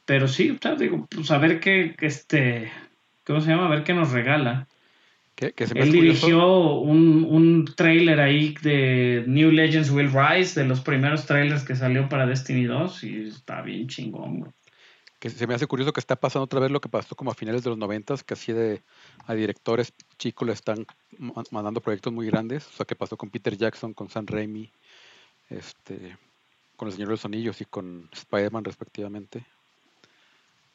Pero sí, o sea, digo, pues a ver qué, este, ¿cómo se llama? A ver qué nos regala. que se me Él dirigió un, un trailer ahí de New Legends Will Rise, de los primeros trailers que salió para Destiny 2, y está bien chingón,
que se me hace curioso que está pasando otra vez lo que pasó como a finales de los noventas, que así de a directores chicos le están mandando proyectos muy grandes, o sea que pasó con Peter Jackson, con San Raimi, este con El Señor de los Anillos y con Spider-Man respectivamente.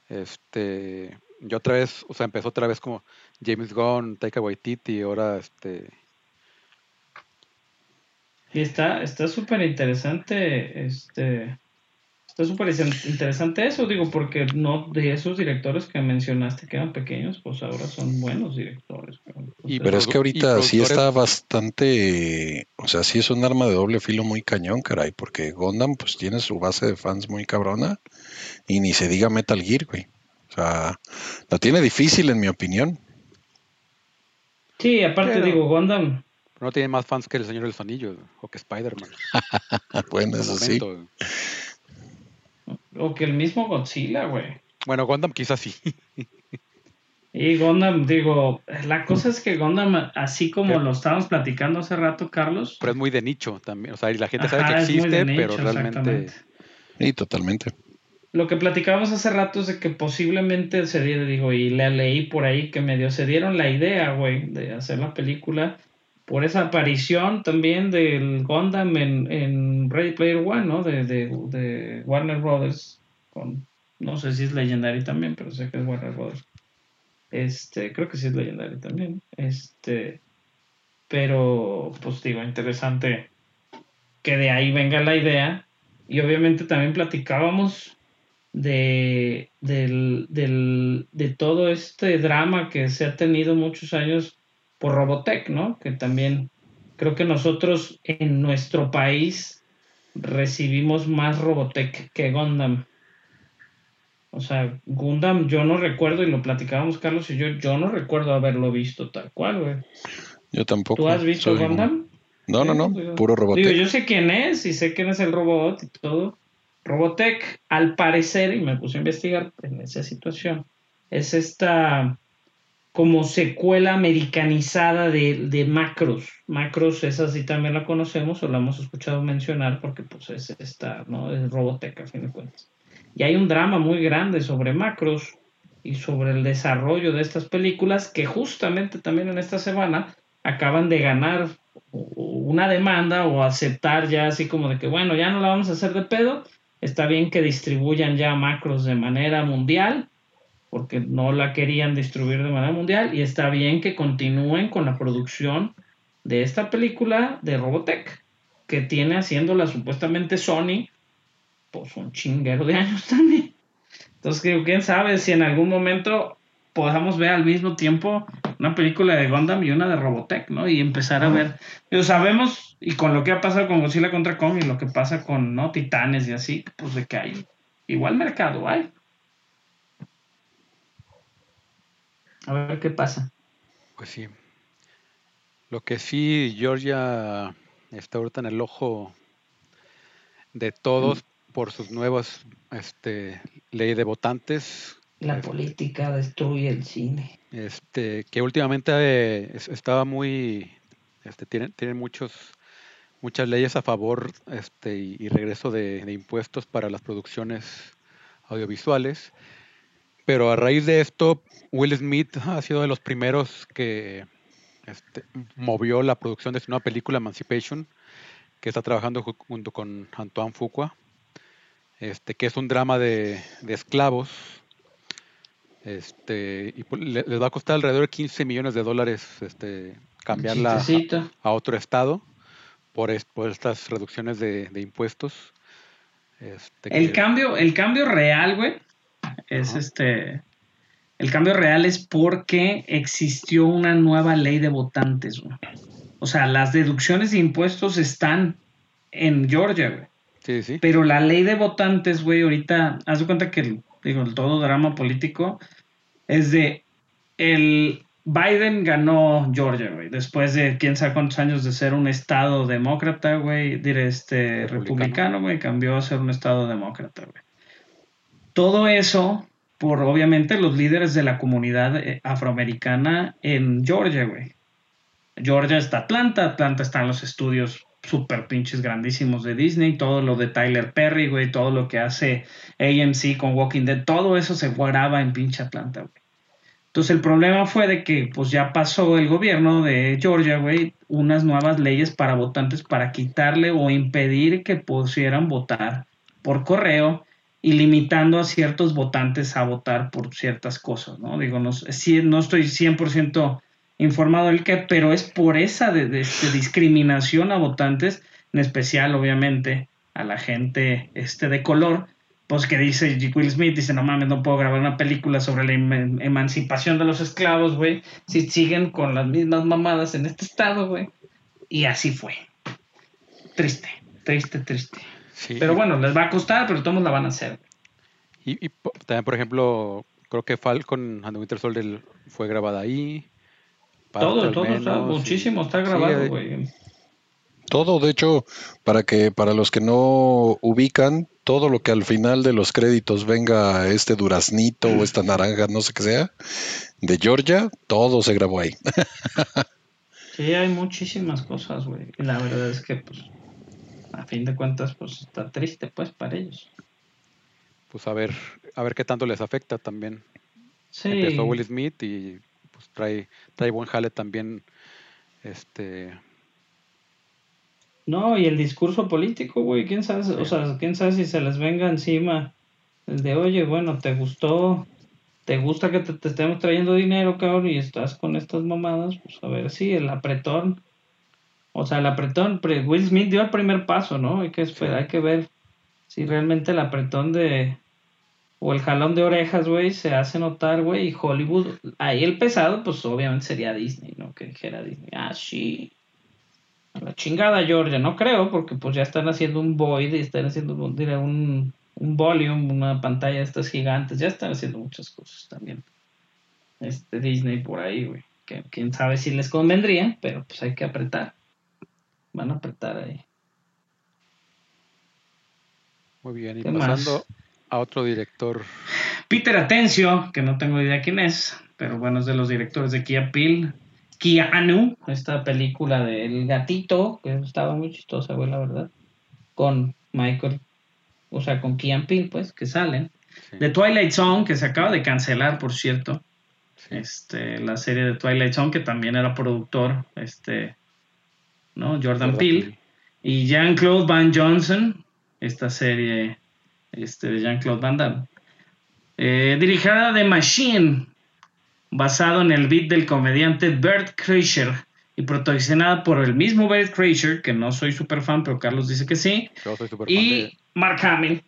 Este, yo otra vez, o sea, empezó otra vez como James Gunn, Taika Waititi, ahora este...
Y está súper interesante este, Está súper interesante eso, digo, porque no de esos directores que mencionaste que eran pequeños, pues ahora son buenos directores. Pues
y, pero es que ahorita sí está bastante, o sea, sí es un arma de doble filo muy cañón, caray, porque Gondam pues tiene su base de fans muy cabrona y ni se diga Metal Gear, güey. O sea, la tiene difícil en mi opinión.
Sí, aparte digo, Gondam
no tiene más fans que el Señor Elfanillo o que Spider-Man. bueno, eso sí.
O que el mismo Godzilla, güey.
Bueno, Gundam quizás sí.
y Gundam, digo, la cosa es que Gundam, así como lo estábamos platicando hace rato, Carlos.
Pero es muy de nicho también. O sea, y la gente sabe que existe, pero realmente. Y
totalmente.
Lo que platicábamos hace rato es de que posiblemente se digo, y le leí por ahí que medio se dieron la idea, güey, de hacer la película por esa aparición también del Gundam en, en Ready Player One, ¿no? De, Warner Brothers, con, no sé si es Legendary también, pero sé que es Warner Brothers. Este, creo que sí es Legendary también. Este, pero, pues digo, interesante que de ahí venga la idea. Y obviamente también platicábamos de, del, del, de todo este drama que se ha tenido muchos años por Robotech, ¿no? Que también creo que nosotros en nuestro país recibimos más Robotech que Gundam. O sea, Gundam yo no recuerdo, y lo platicábamos Carlos y yo, yo no recuerdo haberlo visto tal cual, güey.
Yo tampoco. ¿Tú
has visto Gundam?
No, no, no, puro
Robotech. Digo, yo sé quién es y sé quién es el robot y todo. Robotech, al parecer, y me puse a investigar en esa situación, es esta como secuela americanizada de, de, Macros. Macros, esa sí también la conocemos o la hemos escuchado mencionar porque pues es esta, ¿no? Es Robotech a fin de cuentas. Y hay un drama muy grande sobre Macros y sobre el desarrollo de estas películas que justamente también en esta semana acaban de ganar una demanda o aceptar ya así como de que bueno, ya no la vamos a hacer de pedo, está bien que distribuyan ya Macros de manera mundial, porque no la querían distribuir de manera mundial y está bien que continúen con la producción de esta película de Robotech que tiene haciéndola supuestamente Sony pues un chinguero de años también. Entonces, quién sabe si en algún momento podamos ver al mismo tiempo una película de Gundam y una de Robotech, ¿no? Y empezar a ver. Pero sabemos, y con lo que ha pasado con Godzilla contra Kong y lo que pasa con, ¿no? Titanes y así, pues de que hay igual mercado hay. A ver qué pasa.
Pues sí. Lo que sí, Georgia está ahorita en el ojo de todos mm. por sus nuevas este, ley de votantes.
La este, política destruye el cine.
Este, que últimamente eh, estaba muy, este, tienen, muchos muchas leyes a favor este, y, regreso de, impuestos para las producciones audiovisuales. Pero a raíz de esto, Will Smith ha sido de los primeros que este, movió la producción de su nueva película Emancipation, que está trabajando junto con Antoine Fuqua, este, que es un drama de, esclavos. Este, y pues, les va a costar alrededor de 15 millones de dólares este, cambiarla a, otro estado por, estas reducciones de, impuestos.
el, cambio, el cambio real, güey, es este. El cambio real es porque existió una nueva ley de votantes, O sea, las deducciones de impuestos están en Georgia, Sí, sí. Pero la ley de votantes, güey, ahorita, haz de cuenta que digo, el todo drama político es de el Biden ganó Georgia, güey, después de quién sabe cuántos años de ser un estado demócrata, güey, diré este republicano, güey, cambió a ser un estado demócrata, güey. Todo eso por obviamente los líderes de la comunidad eh, afroamericana en Georgia, güey. Georgia está Atlanta, Atlanta están los estudios super pinches grandísimos de Disney, todo lo de Tyler Perry, güey, todo lo que hace AMC con Walking Dead, todo eso se guardaba en pinche Atlanta, güey. Entonces el problema fue de que pues ya pasó el gobierno de Georgia, güey, unas nuevas leyes para votantes para quitarle o impedir que pusieran votar por correo y limitando a ciertos votantes a votar por ciertas cosas, ¿no? Digo, no, si, no estoy 100% informado del que, pero es por esa de, este, discriminación a votantes, en especial, obviamente, a la gente este, de color, pues que dice Will Smith, dice, no mames, no puedo grabar una película sobre la emancipación de los esclavos, güey, si siguen con las mismas mamadas en este estado, güey. Y así fue. Triste, triste, triste. Pero bueno, les va a costar, pero todos la van a hacer. Y,
también, por ejemplo, creo que Falcon and Winter fue grabada ahí.
todo, todo, está, muchísimo está grabado, eh. güey.
todo, de hecho, para que para los que no ubican, todo lo que al final de los créditos venga este duraznito o esta naranja, no sé qué sea, de Georgia, todo se grabó ahí.
sí, hay muchísimas cosas, güey. la verdad es que pues a fin de cuentas, pues está triste, pues, para ellos.
Pues a ver, a ver qué tanto les afecta también. Sí. Empezó Will Smith y pues trae, trae buen jale también, este...
No, y el discurso político, güey, quién sabe, o sea, quién sabe si se les venga encima el de, oye, bueno, te gustó, te gusta que te, estemos trayendo dinero, cabrón, y estás con estas mamadas, pues a ver si sí, el apretón o sea, el apretón, pues, Will Smith dio el primer paso, ¿no? Hay que esperar, hay que ver si realmente el apretón de. O el jalón de orejas, güey, se hace notar, güey, y Hollywood, ahí el pesado, pues obviamente sería Disney, ¿no? Que dijera Disney, ah, sí, a la chingada Georgia, no creo, porque pues ya están haciendo un void y están haciendo diré, un, un volume, una pantalla de estas gigantes, ya están haciendo muchas cosas también. Este Disney por ahí, güey, quién sabe si les convendría, pero pues hay que apretar. Van a apretar ahí.
Muy bien, y pasando a otro director.
Peter Atencio, que no tengo idea quién es, pero bueno, es de los directores de Kia Peel. Kia Anu, esta película del gatito, que estaba muy chistosa, güey, la verdad. Con Michael, o sea, con Kian Peel, pues, que salen. de Twilight Zone, que se acaba de cancelar, por cierto. Este, la serie de Twilight Zone, que también era productor, este, Jordan, Peele, y Jean-Claude Van Johnson, esta serie este, de Jean-Claude Van Damme. Eh, dirigida de Machine, basado en el beat del comediante Bert Kreischer y protagonizada por el mismo Bert Kreischer, que no soy super fan, pero Carlos dice que sí. y Mark Hamill.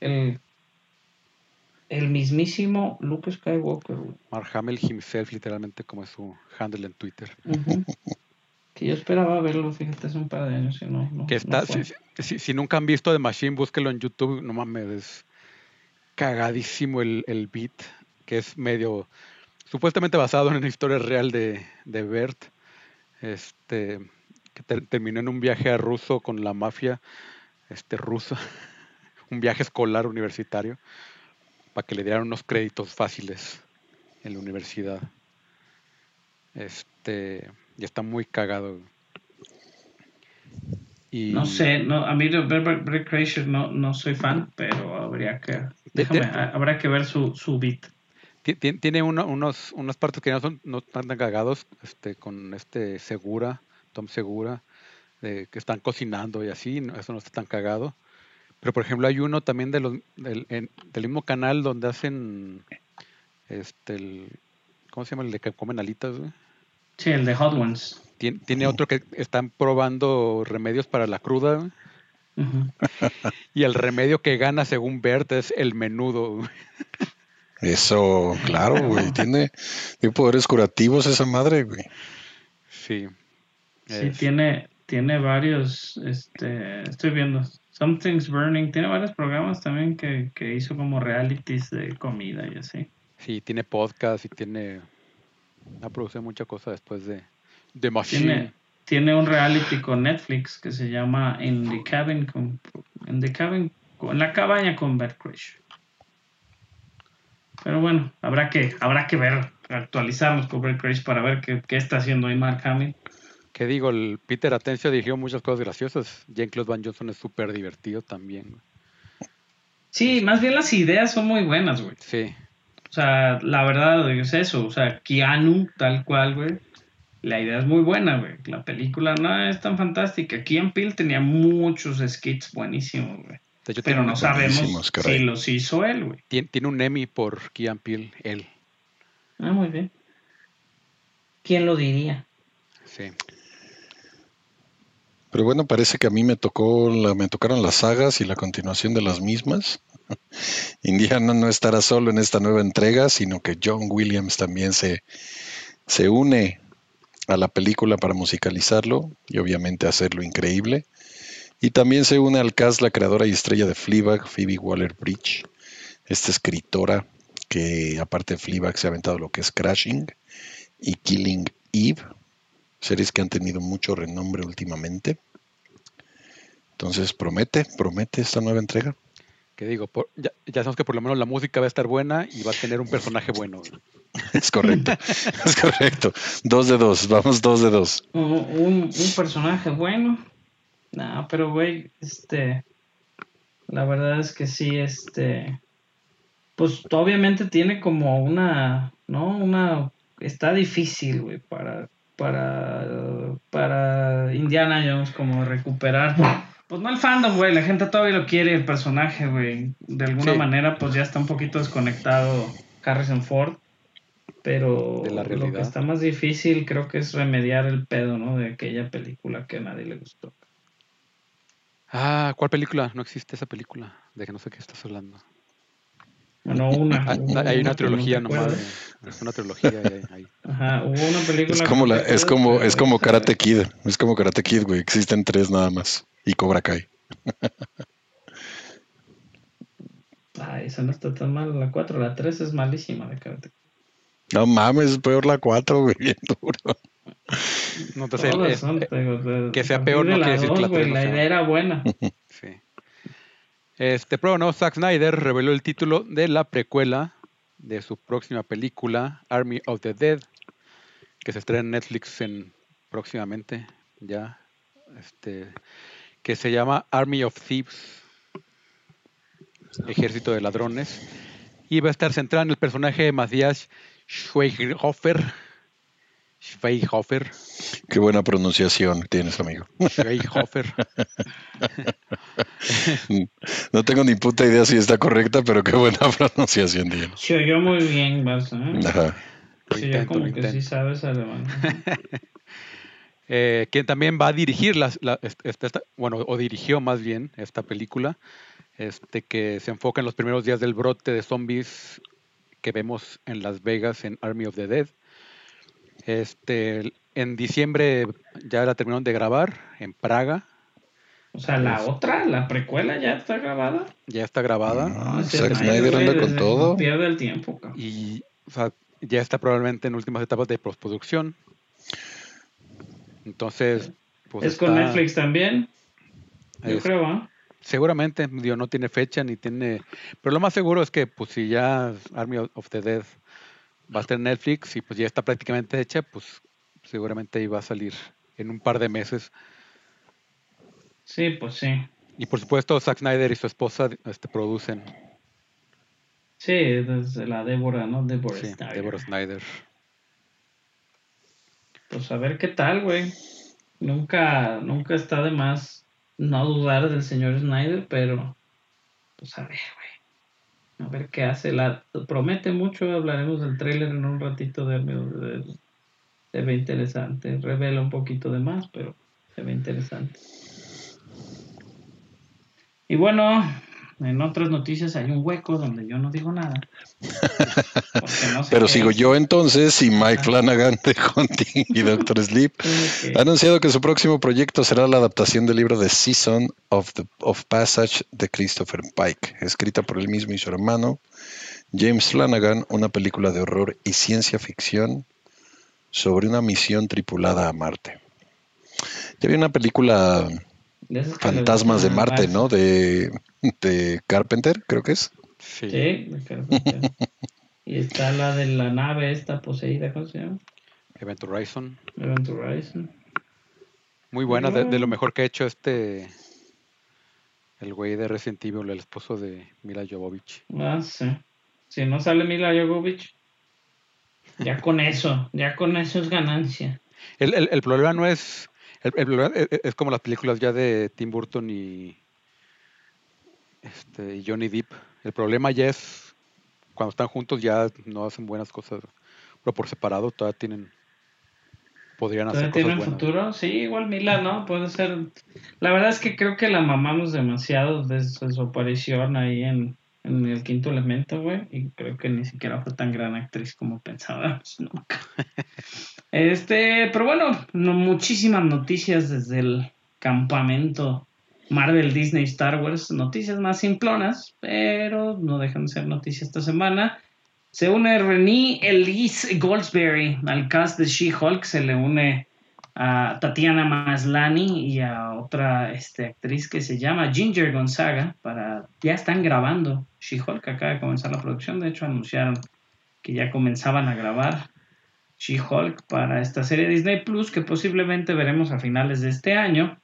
El, el mismísimo Luke Skywalker.
Mark Hamill himself, literalmente, como es su handle en Twitter
si yo esperaba verlo, fíjate, hace un par de años no.
si, nunca han visto The Machine, búsquelo en YouTube, no mames, es cagadísimo el, el beat, que es medio supuestamente basado en una historia real de, de Bert, este, que terminó en un viaje a ruso con la mafia este, rusa, un viaje escolar universitario, para que le dieran unos créditos fáciles en la universidad. Este, ya está muy cagado.
No sé, no, a mí de Break Crasher no, soy fan, pero habría que, habrá que ver su, su beat.
Tiene, unas uno, unos, partes que no son no están tan cagados este, con este Segura, Tom Segura, de, que están cocinando y así, eso no está tan cagado. Pero por ejemplo hay uno también de del, del mismo canal donde hacen este el, ¿cómo se llama? El de que comen alitas, güey.
Sí, el de Hot Ones.
tiene otro que están probando remedios para la cruda. y el remedio que gana, según Bert, es el menudo.
Eso, claro, güey. Tiene, poderes curativos esa madre, güey.
Sí. Sí, tiene, tiene varios. Este, estoy viendo. Something's Burning. Tiene varios programas también que, que hizo como realities de comida y así. Sí,
tiene podcast y tiene ha producido mucha cosa después de, de
Machine. Tiene, un reality con Netflix que se llama In the Cabin, con, la cabaña con Bert Crash. Pero bueno, habrá que, habrá que ver, actualizarnos con Bert Crash para ver qué, qué está haciendo ahí Mark Hamill.
Que digo, el Peter Atencio dirigió muchas cosas graciosas. Jean-Claude Van Johnson es súper divertido también.
Sí, más bien las ideas son muy buenas, güey. Sí. O sea, la verdad es eso. O sea, Keanu, tal cual, güey. La idea es muy buena, güey. La película no es tan fantástica. Keanu Peel tenía muchos skits buenísimos, güey. Pero no sabemos si los hizo él, güey.
tiene un Emmy por Keanu Peel, él.
Ah, muy bien. ¿Quién lo diría? Sí.
Pero bueno, parece que a mí me tocó, me tocaron las sagas y la continuación de las mismas. Indiana no estará solo en esta nueva entrega, sino que John Williams también se, se une a la película para musicalizarlo y obviamente hacerlo increíble. Y también se une al cast la creadora y estrella de Fleabag, Phoebe Waller-Bridge, esta escritora que aparte de Fleabag se ha aventado lo que es Crashing y Killing Eve, series que han tenido mucho renombre últimamente. Entonces promete, promete esta nueva entrega.
Que digo, ya, sabes sabemos que por lo menos la música va a estar buena y va a tener un personaje bueno.
Es correcto, es correcto. Dos de dos, vamos dos de dos.
un, personaje bueno. No, pero güey, este, la verdad es que sí, este, pues obviamente tiene como una, ¿no? Una, está difícil, güey, para para, para Indiana Jones, como recuperar. Pues no el fandom, güey, la gente todavía lo quiere, el personaje, güey. De alguna manera, pues ya está un poquito desconectado Harrison Ford. Pero lo que está más difícil creo que es remediar el pedo, ¿no? De aquella película que a nadie le gustó.
Ah, ¿cuál película? No existe esa película. De que no sé qué estás hablando.
Bueno,
ah, ah, una. Hay, una, trilogía no nomás. Es eh, una trilogía
ahí. Ajá, hubo
una película.
Es como, la, es
como, es como Karate Kid. Es como Karate Kid, güey. Existen tres nada más. Y Cobra Kai.
Ay, esa no está tan mal. La 4, la 3 es malísima de Karate Kid. No
mames, es peor la 4, güey. Bien duro.
No eh,
te sé. que sea
peor no quiere decir que la 3 La idea era buena. Este, pero Zack Snyder reveló el título de la precuela de su próxima película, Army of the Dead, que se estrena en Netflix en, próximamente, ya, este, que se llama Army of Thieves, Ejército de Ladrones, y va a estar centrada en el personaje de Matías Schweighofer. Schweighofer.
Qué buena pronunciación tienes, amigo. Schweighofer. no tengo ni puta idea si está correcta, pero qué buena pronunciación tienes.
Se oyó muy bien, vas. ¿eh? Ajá. como que
sí
sabes
alemán. Eh, quien también va a dirigir, la, este, este, bueno, o dirigió más bien esta película, este que se enfoca en los primeros días del brote de zombies que vemos en Las Vegas en Army of the Dead este, en diciembre ya la terminaron de grabar en Praga.
O sea, la otra, la precuela ya está grabada.
Ya está grabada. Ah,
no, con todo.
Pierde el tiempo.
Y ya está probablemente en últimas etapas de postproducción. Entonces,
pues es con Netflix también. Yo creo, ¿ah?
Seguramente, Dios no tiene fecha ni tiene. Pero lo más seguro es que, pues, si ya Army of the Dead va a ser Netflix y pues ya está prácticamente hecha, pues seguramente ahí va a salir en un par de meses.
Sí, pues sí.
Y por supuesto, Zack Snyder y su esposa este, producen.
Sí, desde la Débora, ¿no? Débora
Snyder. Snyder.
Pues a ver qué tal, güey. Nunca, nunca está de más no dudar del señor Snyder, pero pues a ver, a ver qué hace. La, promete mucho, hablaremos del trailer en un ratito de, se ve interesante. Revela un poquito de más, pero se ve interesante. Y bueno, en otras noticias hay un hueco donde yo no digo nada.
Pero sigo yo entonces y Mike Flanagan de Hunting y Doctor Sleep ha anunciado que su próximo proyecto será la adaptación del libro The Season of, the, Passage de Christopher Pike, escrita por él mismo y su hermano James Flanagan, una película de horror y ciencia ficción sobre una misión tripulada a Marte. Ya había una película Fantasmas de Marte, ¿no? De, Carpenter, creo que es. Sí,
y está la de la nave esta poseída, ¿cómo se llama? Event Horizon.
Event Horizon. Muy buena, de, lo mejor que ha hecho este. El güey de Resident Evil, el esposo de Mila Jovovich.
Ah, sí. Si no sale Mila Jovovich, ya con eso, ya con eso es ganancia.
El, el, problema no es el, e, e, es como las películas ya de Tim Burton y, este, Johnny Depp. El problema ya es cuando están juntos ya no hacen buenas cosas, pero por separado todavía tienen
podrían hacer cosas buenas. futuro? Sí, igual Mila, ¿no? Puede ser. La verdad es que creo que la mamamos demasiado desde su aparición ahí en en el quinto elemento, güey, y creo que ni siquiera fue tan gran actriz como pensábamos pues, nunca. este, pero bueno, no, muchísimas noticias desde el campamento Marvel, Disney, Star Wars, noticias más simplonas, pero no dejan de ser noticias esta semana. Se une Renée Elise Goldsberry al cast de She-Hulk, se le une a Tatiana Maslani y a otra este, actriz que se llama Ginger Gonzaga para ya están grabando She-Hulk acaba de comenzar la producción de hecho anunciaron que ya comenzaban a grabar She-Hulk para esta serie de Disney Plus que posiblemente veremos a finales de este año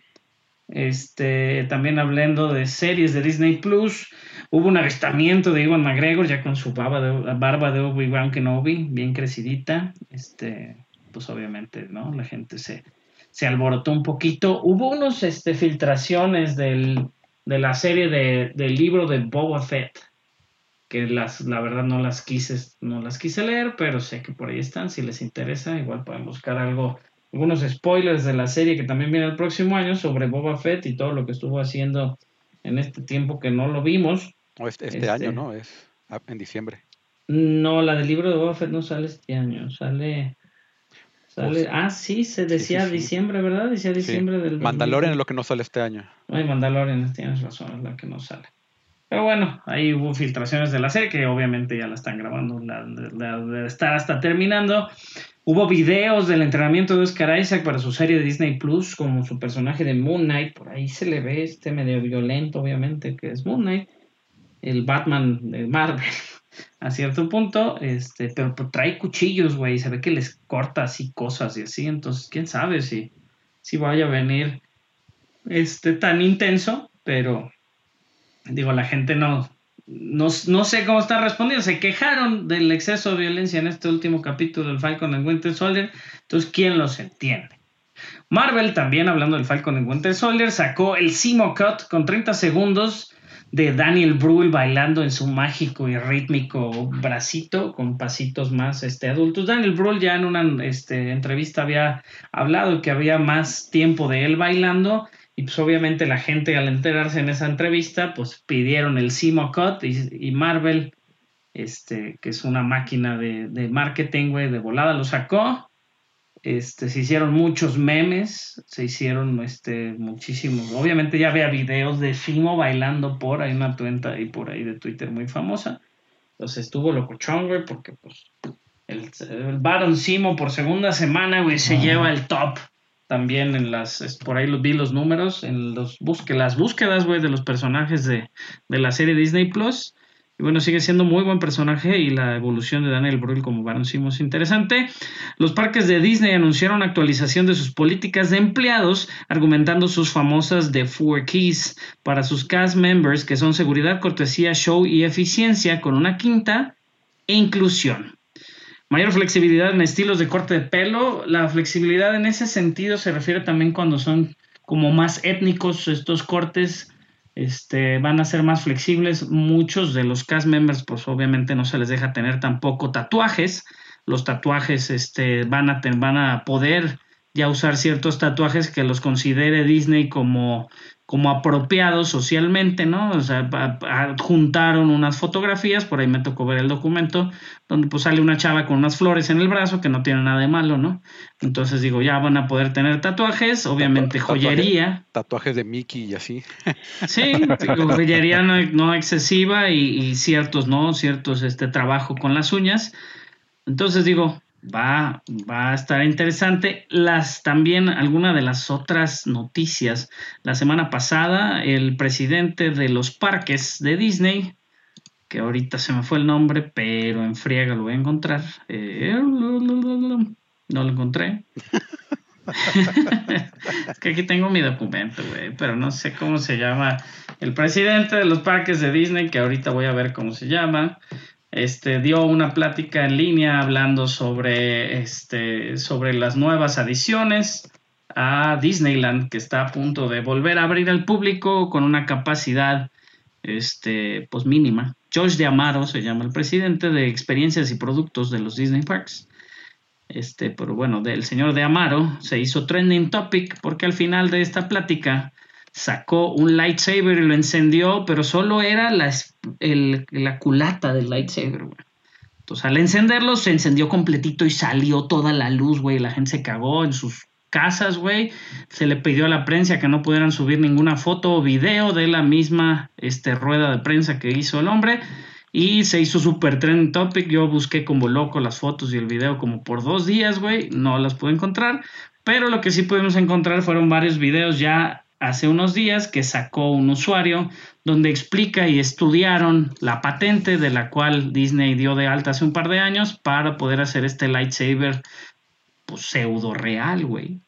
este también hablando de series de Disney Plus hubo un avistamiento de Iwan McGregor ya con su barba de, barba de Obi-Wan Kenobi bien crecidita este pues, obviamente, ¿no? La gente se, se alborotó un poquito. Hubo unas este, filtraciones de la serie del libro de Boba Fett, que las, la verdad no las, quise, no las quise leer, pero sé que por ahí están. Si les interesa, igual pueden buscar algo, algunos spoilers de la serie que también viene el próximo año sobre Boba Fett y todo lo que estuvo haciendo en este tiempo que no lo vimos.
este, este año, ¿no? Es ah, en diciembre.
No, la del libro de Boba Fett no sale este año, sale ah, sí, se decía diciembre, ¿verdad? Decía diciembre del.
Mandalorian es lo que no sale este año.
Ay, Mandalorian, tienes razón, es la que no sale. Pero bueno, ahí hubo filtraciones de la serie que obviamente ya la están grabando, la, estar hasta terminando. Hubo videos del entrenamiento de Oscar Isaac para su serie de Disney Plus, como su personaje de Moon Knight. Por ahí se le ve este medio violento, obviamente, que es Moon Knight, el Batman de Marvel a cierto punto, este, pero, pues, trae cuchillos, güey, se ve que les corta así cosas y así, entonces quién sabe si, si vaya a venir este tan intenso, pero digo, la gente no, no, no sé cómo está respondiendo, se quejaron del exceso de violencia en este último capítulo del Falcon en Winter Soldier, entonces quién los entiende. Marvel también, hablando del Falcon en Winter Soldier, sacó el Simo Cut con 30 segundos de Daniel Bruhl bailando en su mágico y rítmico bracito con pasitos más este, adultos. Daniel Bruhl ya en una este, entrevista había hablado que había más tiempo de él bailando y pues obviamente la gente al enterarse en esa entrevista pues pidieron el Simo Cut y, Marvel, este, que es una máquina de, de marketing, de volada lo sacó este, se hicieron muchos memes, se hicieron este, muchísimos. Obviamente ya había videos de Simo bailando por, ahí, una cuenta ahí por ahí de Twitter muy famosa. Entonces estuvo loco güey, porque pues el, Baron Simo por segunda semana, güey, se ah. lleva el top también en las, por ahí los, vi los números, en los las búsquedas, güey, de los personajes de, de la serie Disney Plus. Y bueno, sigue siendo muy buen personaje y la evolución de Daniel Bruhl como Baron Simo es interesante. Los parques de Disney anunciaron actualización de sus políticas de empleados, argumentando sus famosas The Four Keys para sus cast members, que son seguridad, cortesía, show y eficiencia, con una quinta e inclusión. Mayor flexibilidad en estilos de corte de pelo. La flexibilidad en ese sentido se refiere también cuando son como más étnicos estos cortes este, van a ser más flexibles. Muchos de los cast members, pues obviamente no se les deja tener tampoco tatuajes. Los tatuajes este, van, a, van a poder ya usar ciertos tatuajes que los considere Disney como como apropiado socialmente, ¿no? O sea, juntaron unas fotografías, por ahí me tocó ver el documento, donde pues sale una chava con unas flores en el brazo que no tiene nada de malo, ¿no? Entonces digo, ya van a poder tener tatuajes, obviamente joyería.
Tatuajes de Mickey y así.
Sí, joyería no, excesiva y, y, ciertos, ¿no? Ciertos, este trabajo con las uñas. Entonces digo, Va, va a estar interesante. Las también, alguna de las otras noticias. La semana pasada, el presidente de los parques de Disney, que ahorita se me fue el nombre, pero en friega lo voy a encontrar. Eh, no lo encontré. es que aquí tengo mi documento, güey, pero no sé cómo se llama el presidente de los parques de Disney, que ahorita voy a ver cómo se llama este, dio una plática en línea hablando sobre, este, sobre las nuevas adiciones a Disneyland, que está a punto de volver a abrir al público con una capacidad este, pues mínima. George de Amaro se llama el presidente de experiencias y productos de los Disney Parks. Este, pero bueno, del señor de Amaro se hizo trending topic porque al final de esta plática sacó un lightsaber y lo encendió, pero solo era la, la culata del lightsaber, güey. Entonces, al encenderlo, se encendió completito y salió toda la luz, güey. La gente se cagó en sus casas, güey. Se le pidió a la prensa que no pudieran subir ninguna foto o video de la misma este, rueda de prensa que hizo el hombre. Y se hizo super trend topic. Yo busqué como loco las fotos y el video como por dos días, güey. No las pude encontrar. Pero lo que sí pudimos encontrar fueron varios videos ya hace unos días que sacó un usuario donde explica y estudiaron la patente de la cual Disney dio de alta hace un par de años para poder hacer este lightsaber pues, pseudo real, güey,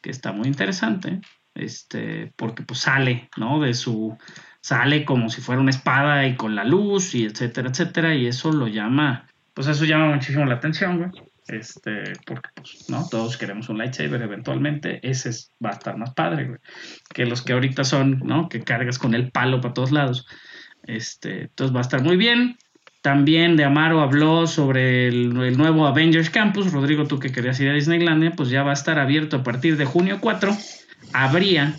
que está muy interesante, este, porque pues sale, ¿no? De su sale como si fuera una espada y con la luz y etcétera, etcétera, y eso lo llama, pues eso llama muchísimo la atención, güey. Este, porque pues, ¿no? Todos queremos un lightsaber eventualmente, ese va a estar más padre, que los que ahorita son, ¿no? Que cargas con el palo para todos lados. Este, entonces va a estar muy bien. También de Amaro habló sobre el, nuevo Avengers Campus. Rodrigo, tú que querías ir a Disneylandia, pues ya va a estar abierto a partir de junio 4. Habría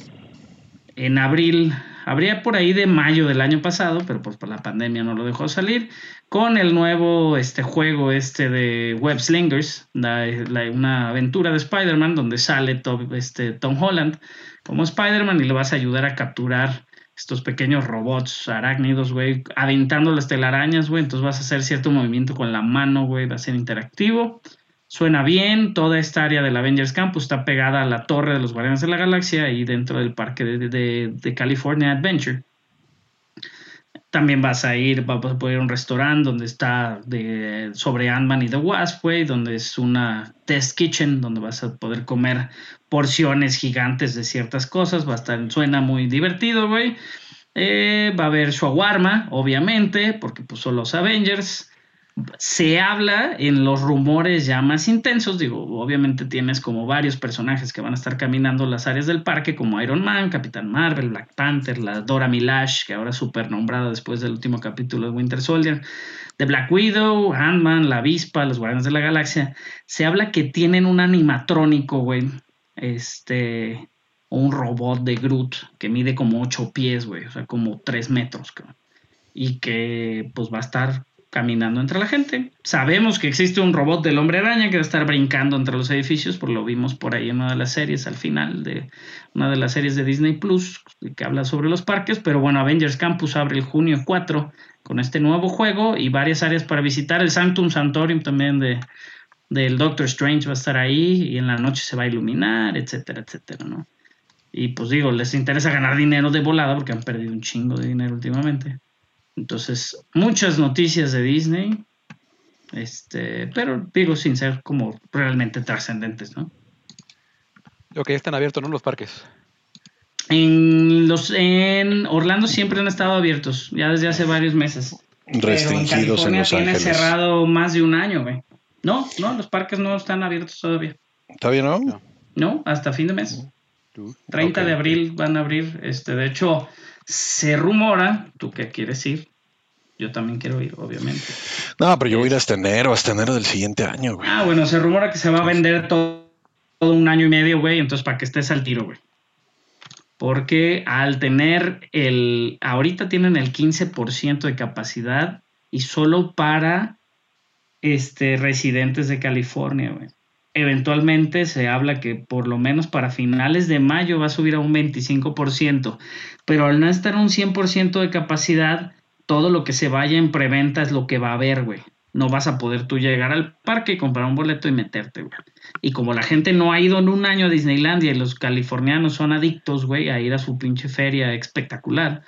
en abril, habría por ahí de mayo del año pasado, pero pues por la pandemia no lo dejó salir con el nuevo este, juego este de Web Slingers, una aventura de Spider-Man donde sale Tom, este, Tom Holland como Spider-Man y le vas a ayudar a capturar estos pequeños robots arácnidos, güey, aventando las telarañas, güey, entonces vas a hacer cierto movimiento con la mano, güey, va a ser interactivo. Suena bien, toda esta área del Avengers Campus está pegada a la torre de los Guardianes de la Galaxia y dentro del parque de California Adventure. También vas a ir, vas a poder ir a un restaurante donde está de, sobre Ant-Man y The Wasp, donde es una test kitchen, donde vas a poder comer porciones gigantes de ciertas cosas. Va a estar, suena muy divertido, güey. Eh, va a haber shawarma, obviamente, porque pues son los Avengers se habla en los rumores ya más intensos, digo, obviamente tienes como varios personajes que van a estar caminando las áreas del parque, como Iron Man, Capitán Marvel, Black Panther, la Dora Milash, que ahora es súper nombrada después del último capítulo de Winter Soldier, de Black Widow, Ant-Man, la avispa, los Guardianes de la Galaxia. Se habla que tienen un animatrónico, güey, este, un robot de Groot que mide como 8 pies, güey, o sea, como 3 metros, Y que pues va a estar caminando entre la gente. Sabemos que existe un robot del hombre araña que va a estar brincando entre los edificios, por lo vimos por ahí en una de las series al final de una de las series de Disney Plus que habla sobre los parques, pero bueno, Avengers Campus abre el junio 4 con este nuevo juego y varias áreas para visitar, el Sanctum Santorium también de del Doctor Strange va a estar ahí y en la noche se va a iluminar, etcétera, etcétera, ¿no? Y pues digo, les interesa ganar dinero de volada porque han perdido un chingo de dinero últimamente. Entonces, muchas noticias de Disney, este, pero digo sin ser como realmente trascendentes, ¿no?
Ok, están abiertos, ¿no? Los parques.
En, los, en Orlando siempre han estado abiertos, ya desde hace varios meses. Restringidos en, Los cerrado más de un año, güey. No, no, los parques no están abiertos todavía.
¿Todavía no?
No, hasta fin de mes. 30 de abril van a abrir. Este, de hecho, se rumora, tú qué quieres ir, yo también quiero ir, obviamente.
No, pero yo voy a ir hasta eh, enero, hasta enero del siguiente año,
güey. Ah, bueno, se rumora que se va a vender todo, todo un año y medio, güey, entonces para que estés al tiro, güey. Porque al tener el, ahorita tienen el 15% de capacidad y solo para este, residentes de California, güey eventualmente se habla que por lo menos para finales de mayo va a subir a un 25%, pero al no estar un 100% de capacidad, todo lo que se vaya en preventa es lo que va a haber, güey. No vas a poder tú llegar al parque y comprar un boleto y meterte, güey. Y como la gente no ha ido en un año a Disneylandia y los californianos son adictos, güey, a ir a su pinche feria espectacular,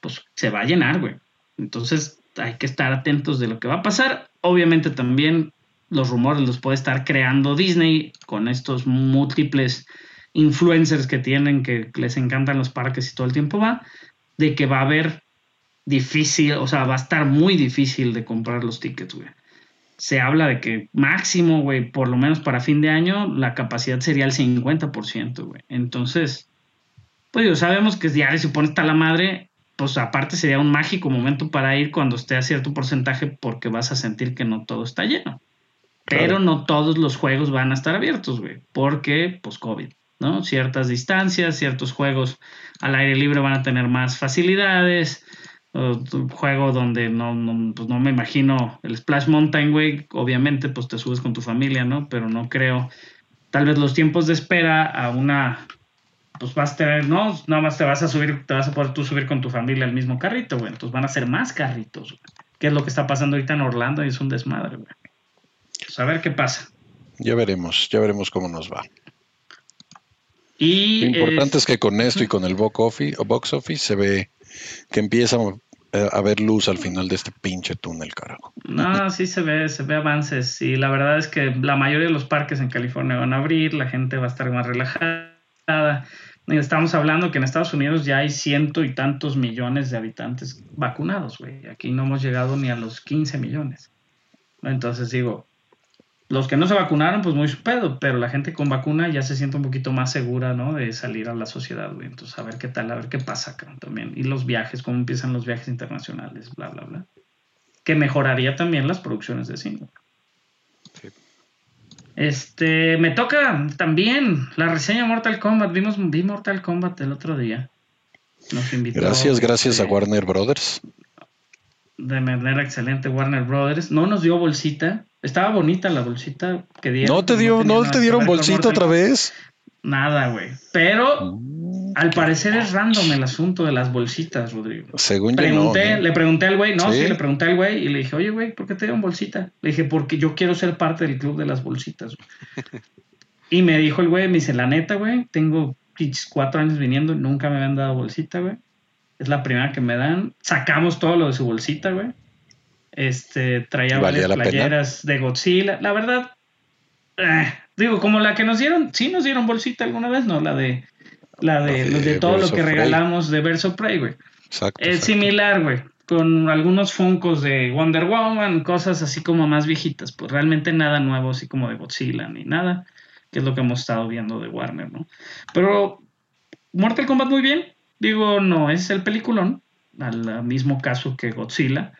pues se va a llenar, güey. Entonces hay que estar atentos de lo que va a pasar. Obviamente también los rumores los puede estar creando Disney con estos múltiples influencers que tienen, que les encantan los parques y todo el tiempo va, de que va a haber difícil, o sea, va a estar muy difícil de comprar los tickets, güey. Se habla de que máximo, güey, por lo menos para fin de año, la capacidad sería el 50%, güey. Entonces, pues yo sabemos que ya le supone está la madre, pues aparte sería un mágico momento para ir cuando esté a cierto porcentaje porque vas a sentir que no todo está lleno. Pero no todos los juegos van a estar abiertos, güey, porque pues COVID, ¿no? Ciertas distancias, ciertos juegos al aire libre van a tener más facilidades. Un juego donde no, pues no me imagino el Splash Mountain, güey, obviamente pues te subes con tu familia, ¿no? Pero no creo. Tal vez los tiempos de espera a una pues vas a tener, no, nada más te vas a subir, te vas a poder tú subir con tu familia al mismo carrito, güey. Entonces van a ser más carritos, güey. ¿Qué es lo que está pasando ahorita en Orlando? Y es un desmadre, güey. Pues, a ver qué pasa.
Ya veremos, ya veremos cómo nos va. Y, Lo importante es este, que con esto y con el box office, box office se ve que empieza eh, a haber luz al final de este pinche túnel, carajo.
No, sí se ve, se ve avances y la verdad es que la mayoría de los parques en California van a abrir, la gente va a estar más relajada. Estamos hablando que en Estados Unidos ya hay ciento y tantos millones de habitantes vacunados, güey. Aquí no hemos llegado ni a los 15 millones. Entonces digo, los que no se vacunaron, pues muy su pedo, pero la gente con vacuna ya se siente un poquito más segura, ¿no? De salir a la sociedad, güey. Entonces, a ver qué tal, a ver qué pasa también. Y los viajes, cómo empiezan los viajes internacionales, bla, bla, bla. Que mejoraría también las producciones de cine. Sí. Este, me toca también la reseña Mortal Kombat. Vimos, vi Mortal Kombat el otro día.
Nos invitó, gracias, gracias a este, Warner Brothers
de manera excelente Warner Brothers. No nos dio bolsita. Estaba bonita la bolsita
que dieron. No te dio, no, te dieron bolsita otra vez.
Nada, güey. Pero mm, al parecer es random el asunto de las bolsitas, Rodrigo. Según pregunté, Le pregunté al güey, no, ¿Sí? le pregunté al güey y le dije, oye, güey, ¿por qué te dieron bolsita? Le dije, porque yo quiero ser parte del club de las bolsitas. y me dijo el güey, me dice, la neta, güey, tengo cuatro años viniendo, nunca me habían dado bolsita, güey es la primera que me dan. Sacamos todo lo de su bolsita, güey. Este, traía varias playeras de Godzilla. La verdad, eh, digo, como la que nos dieron, sí nos dieron bolsita alguna vez, ¿no? La de, la de, todo lo que regalamos de Verso Prey, güey. Exacto, es similar, güey, con algunos funcos de Wonder Woman, cosas así como más viejitas, pues realmente nada nuevo, así como de Godzilla ni nada, que es lo que hemos estado viendo de Warner, ¿no? Pero Mortal Kombat muy bien, Digo, no es el peliculón, al mismo caso que Godzilla.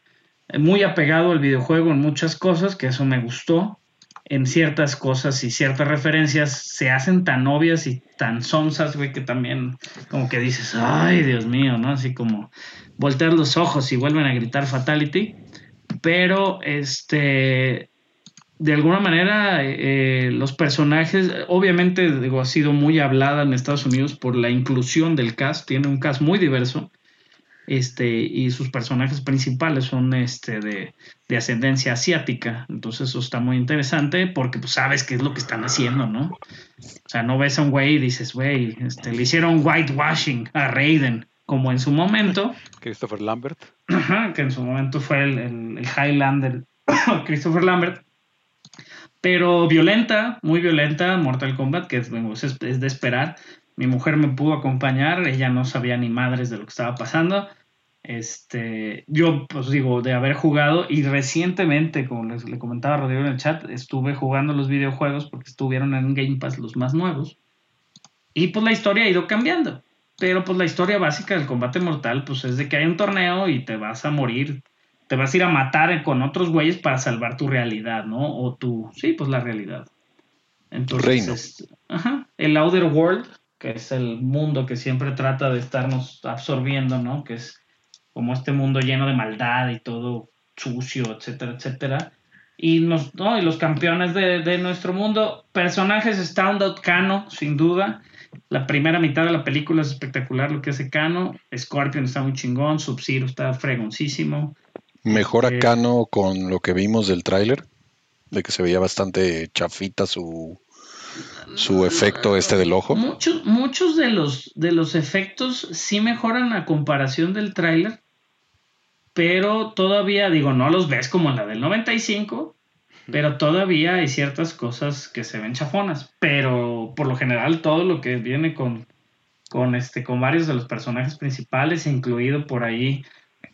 Eh, muy apegado al videojuego en muchas cosas, que eso me gustó. En ciertas cosas y ciertas referencias se hacen tan obvias y tan sonsas, güey, que también como que dices, ay, Dios mío, ¿no? Así como voltear los ojos y vuelven a gritar Fatality. Pero, este, de alguna manera eh, eh, los personajes, obviamente digo, ha sido muy hablada en Estados Unidos por la inclusión del cast, tiene un cast muy diverso, este, y sus personajes principales son este, de, ascendencia asiática, entonces eso está muy interesante porque pues, sabes qué es lo que están haciendo, ¿no? O sea, no ves a un güey y dices, güey, este, le hicieron whitewashing a Raiden, como en su momento.
Christopher Lambert.
Ajá, que en su momento fue el Highlander, Christopher Lambert pero violenta, muy violenta, Mortal Kombat, que es, es de esperar. Mi mujer me pudo acompañar, ella no sabía ni madres de lo que estaba pasando. Este, yo, pues digo, de haber jugado y recientemente, como les le comentaba Rodrigo en el chat, estuve jugando los videojuegos porque estuvieron en Game Pass los más nuevos. Y pues la historia ha ido cambiando. Pero pues la historia básica del combate mortal, pues es de que hay un torneo y te vas a morir te vas a ir a matar con otros güeyes para salvar tu realidad, ¿no? O tu, sí, pues la realidad. Entonces, Reino. ajá, el outer world, que es el mundo que siempre trata de estarnos absorbiendo, ¿no? Que es como este mundo lleno de maldad y todo sucio, etcétera, etcétera. Y, nos, ¿no? y los campeones de, nuestro mundo, personajes standout, Out Cano, sin duda. La primera mitad de la película es espectacular lo que hace Cano. Scorpion está muy chingón, Sub-Zero está fregoncísimo.
Mejor Kano este, con lo que vimos del tráiler, de que se veía bastante chafita su, su mm, efecto mm, este del ojo.
Muchos, muchos de, los, de los efectos sí mejoran a comparación del tráiler, pero todavía, digo, no los ves como la del 95, pero todavía hay ciertas cosas que se ven chafonas, pero por lo general todo lo que viene con, con, este, con varios de los personajes principales, incluido por ahí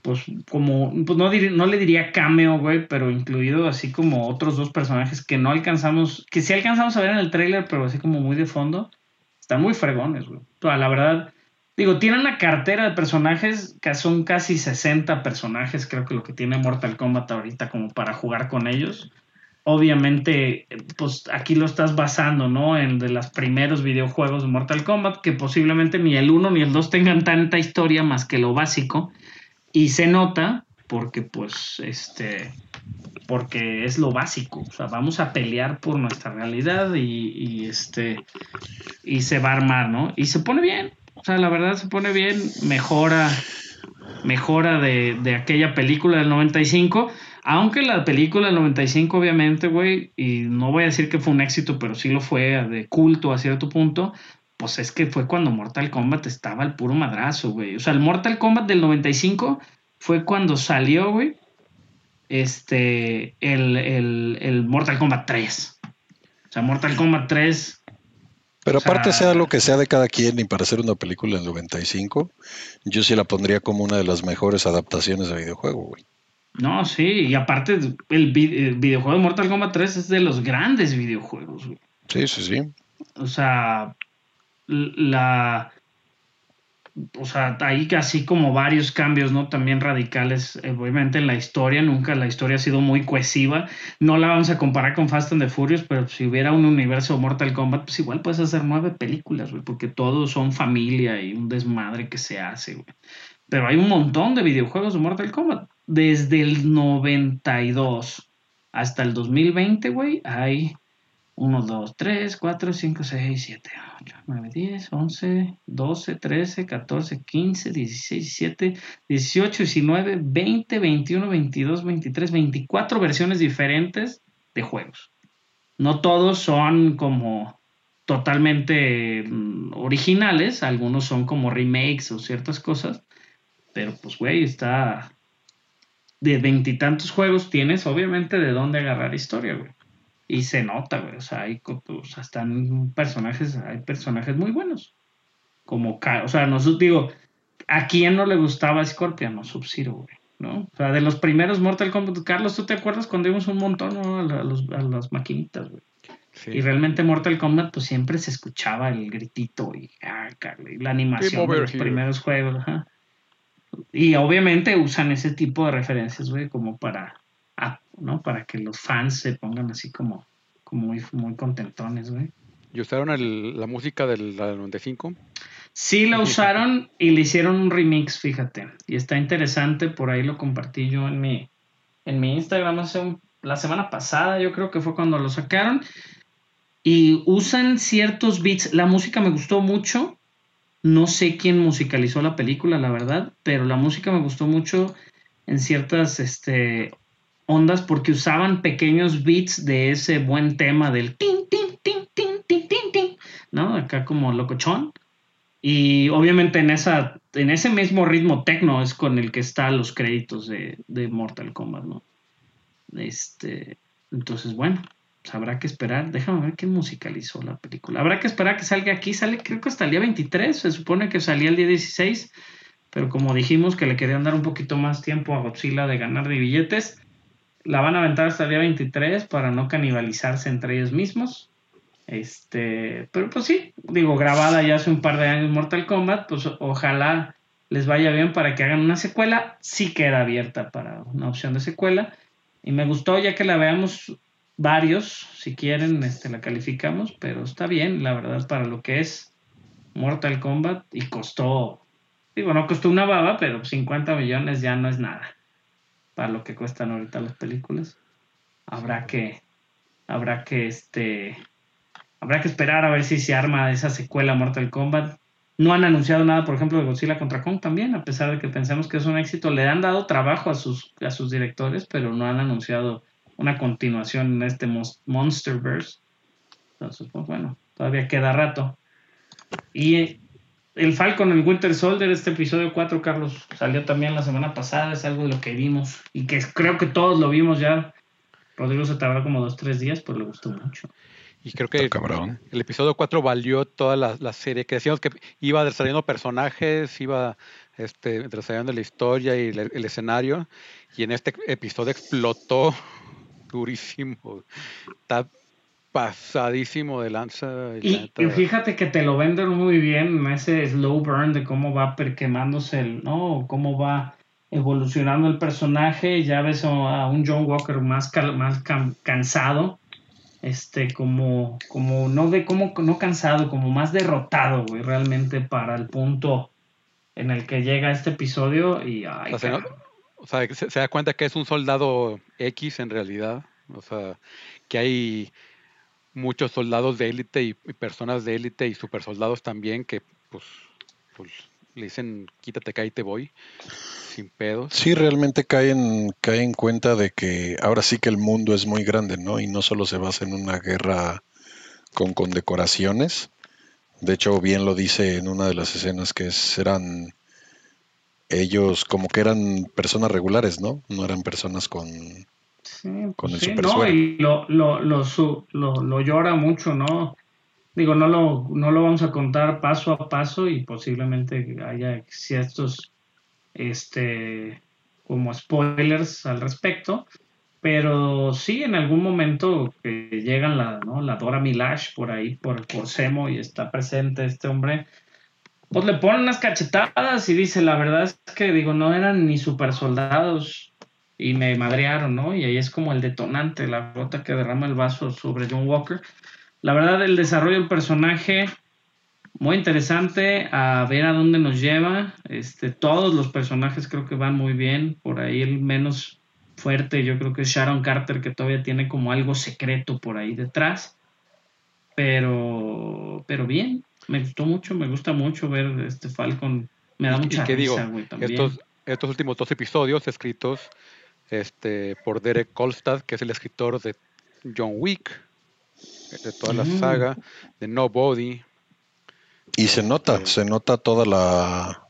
pues como, pues no, le diría cameo, güey, pero incluido así como otros dos personajes que no alcanzamos, que sí alcanzamos a ver en el trailer, pero así como muy de fondo, están muy fregones, güey. La verdad, digo, tienen una cartera de personajes, que son casi 60 personajes, creo que lo que tiene Mortal Kombat ahorita como para jugar con ellos. Obviamente, pues aquí lo estás basando, ¿no? En de los primeros videojuegos de Mortal Kombat, que posiblemente ni el 1 ni el 2 tengan tanta historia más que lo básico y se nota porque pues este porque es lo básico, o sea, vamos a pelear por nuestra realidad y, este y se va a armar, ¿no? Y se pone bien, o sea, la verdad se pone bien, mejora mejora de, de aquella película del 95, aunque la película del 95 obviamente, güey, y no voy a decir que fue un éxito, pero sí lo fue de culto a cierto punto, pues es que fue cuando Mortal Kombat estaba al puro madrazo, güey. O sea, el Mortal Kombat del 95 fue cuando salió, güey, este, el, el, el Mortal Kombat 3. O sea, Mortal Kombat 3
pero aparte, sea, lo que sea de cada quien, y para hacer una película en 95, yo sí la pondría como una de las mejores adaptaciones de videojuego, güey.
No, sí, y aparte, el, videojuego de Mortal Kombat 3 es de los grandes videojuegos, güey.
Sí, sí, sí.
O sea, la... O sea, hay casi como varios cambios, ¿no? También radicales, obviamente en la historia, nunca la historia ha sido muy cohesiva. No la vamos a comparar con Fast and the Furious, pero si hubiera un universo Mortal Kombat, pues igual puedes hacer nueve películas, güey, porque todos son familia y un desmadre que se hace, güey. Pero hay un montón de videojuegos de Mortal Kombat. Desde el 92 hasta el 2020, güey, hay 1, 2, cuatro, cinco, seis 6, siete... 9, 10, 11, 12, 13, 14, 15, 16, 17, 18, 19, 20, 21, 22, 23, 24 versiones diferentes de juegos. No todos son como totalmente mm, originales, algunos son como remakes o ciertas cosas, pero pues güey, está de veintitantos juegos tienes obviamente de dónde agarrar historia, güey. Y se nota, güey. O sea, hay, pues, personajes, hay personajes muy buenos. Como, o sea, no digo, ¿a quién no le gustaba Scorpion no sub güey? ¿No? O sea, de los primeros Mortal Kombat, Carlos, ¿tú te acuerdas cuando íbamos un montón a, las maquinitas, güey? Y realmente Mortal Kombat, pues siempre se escuchaba el gritito y, ah, la animación de los primeros juegos. Y obviamente usan ese tipo de referencias, güey, como para para que los fans se pongan así como, como muy, contentones, güey.
¿Y usaron la música del, la del 95?
Sí, la usaron y le hicieron un remix, fíjate. Y está interesante, por ahí lo compartí yo en mi, en mi Instagram hace la semana pasada, yo creo que fue cuando lo sacaron. Y usan ciertos beats. La música me gustó mucho. No sé quién musicalizó la película, la verdad, pero la música me gustó mucho en ciertas este, ondas porque usaban pequeños beats de ese buen tema del tin, tin, tin, tin, tin, tin, tin, ¿no? Acá como locochón. Y obviamente en, esa, en ese mismo ritmo techno es con el que están los créditos de, de Mortal Kombat, ¿no? Este, entonces, bueno, pues habrá que esperar. Déjame ver qué musicalizó la película. Habrá que esperar que salga aquí. Sale, creo que hasta el día 23. Se supone que salía el día 16. Pero como dijimos que le querían dar un poquito más tiempo a Godzilla de ganar de billetes, la van a aventar hasta el día 23 para no canibalizarse entre ellos mismos. Este, pero pues sí, digo, grabada ya hace un par de años Mortal Kombat, pues ojalá les vaya bien para que hagan una secuela. Sí queda abierta para una opción de secuela. Y me gustó ya que la veamos varios, si quieren, este, la calificamos, pero está bien, la verdad, para lo que es Mortal Kombat y costó, digo, no costó una baba, pero 50 millones ya no es nada para lo que cuestan ahorita las películas. Habrá que, habrá que, este, habrá que esperar a ver si se arma esa secuela Mortal Kombat. No han anunciado nada, por ejemplo, de Godzilla contra Kong también, a pesar de que pensamos que es un éxito. Le han dado trabajo a sus, sus directores, pero no han anunciado una continuación en este Monsterverse. Entonces, pues, bueno, todavía queda rato. Y el Falcon, el Winter Soldier, este episodio 4, Carlos, salió también la semana pasada, es algo de lo que vimos y que creo que todos lo vimos ya. Rodrigo se tardó como dos, tres días, pero le gustó mucho.
Y creo que el, episodio 4 valió toda la, serie, que decíamos que iba desarrollando personajes, iba este, desarrollando la historia y el, escenario, y en este episodio explotó durísimo pasadísimo de lanza.
y, fíjate que te lo venden muy bien, ese slow burn de cómo va perquemándose, el, ¿no? Cómo va evolucionando el personaje, ya ves a un John Walker más, más cansado, este, como, como, no de, como, no cansado, como más derrotado, güey, realmente para el punto en el que llega este episodio y,
o sea, se da cuenta que es un soldado X en realidad, o sea, que hay muchos soldados de élite y, personas de élite y supersoldados también que pues, pues le dicen quítate, caí te voy, sin pedos. Sí, realmente caen, cae en cuenta de que ahora sí que el mundo es muy grande, ¿no? Y no solo se basa en una guerra con condecoraciones. De hecho, bien lo dice en una de las escenas que eran ellos como que eran personas regulares, ¿no? No eran personas con
con no, y lo, su, llora mucho, ¿no? Digo, no lo, no lo vamos a contar paso a paso y posiblemente haya ciertos, este, como spoilers al respecto, pero sí en algún momento que llegan la, ¿no? la Dora Milash por ahí, por, por Semo y está presente este hombre, pues le ponen unas cachetadas y dice, la verdad es que digo, no eran ni super soldados, y me madrearon, ¿no? Y ahí es como el detonante, la gota que derrama el vaso sobre John Walker. La verdad, el desarrollo del personaje, muy interesante, a ver a dónde nos lleva. Este, todos los personajes creo que van muy bien, por ahí el menos fuerte yo creo que es Sharon Carter, que todavía tiene como algo secreto por ahí detrás. Pero, pero bien, me gustó mucho, me gusta mucho ver este Falcon. Me da mucha ¿Y qué digo,
Estos, estos últimos dos episodios escritos este, por Derek Kolstad, que es el escritor de John Wick, de toda la mm. saga, de Nobody. Y se este, nota, se nota toda la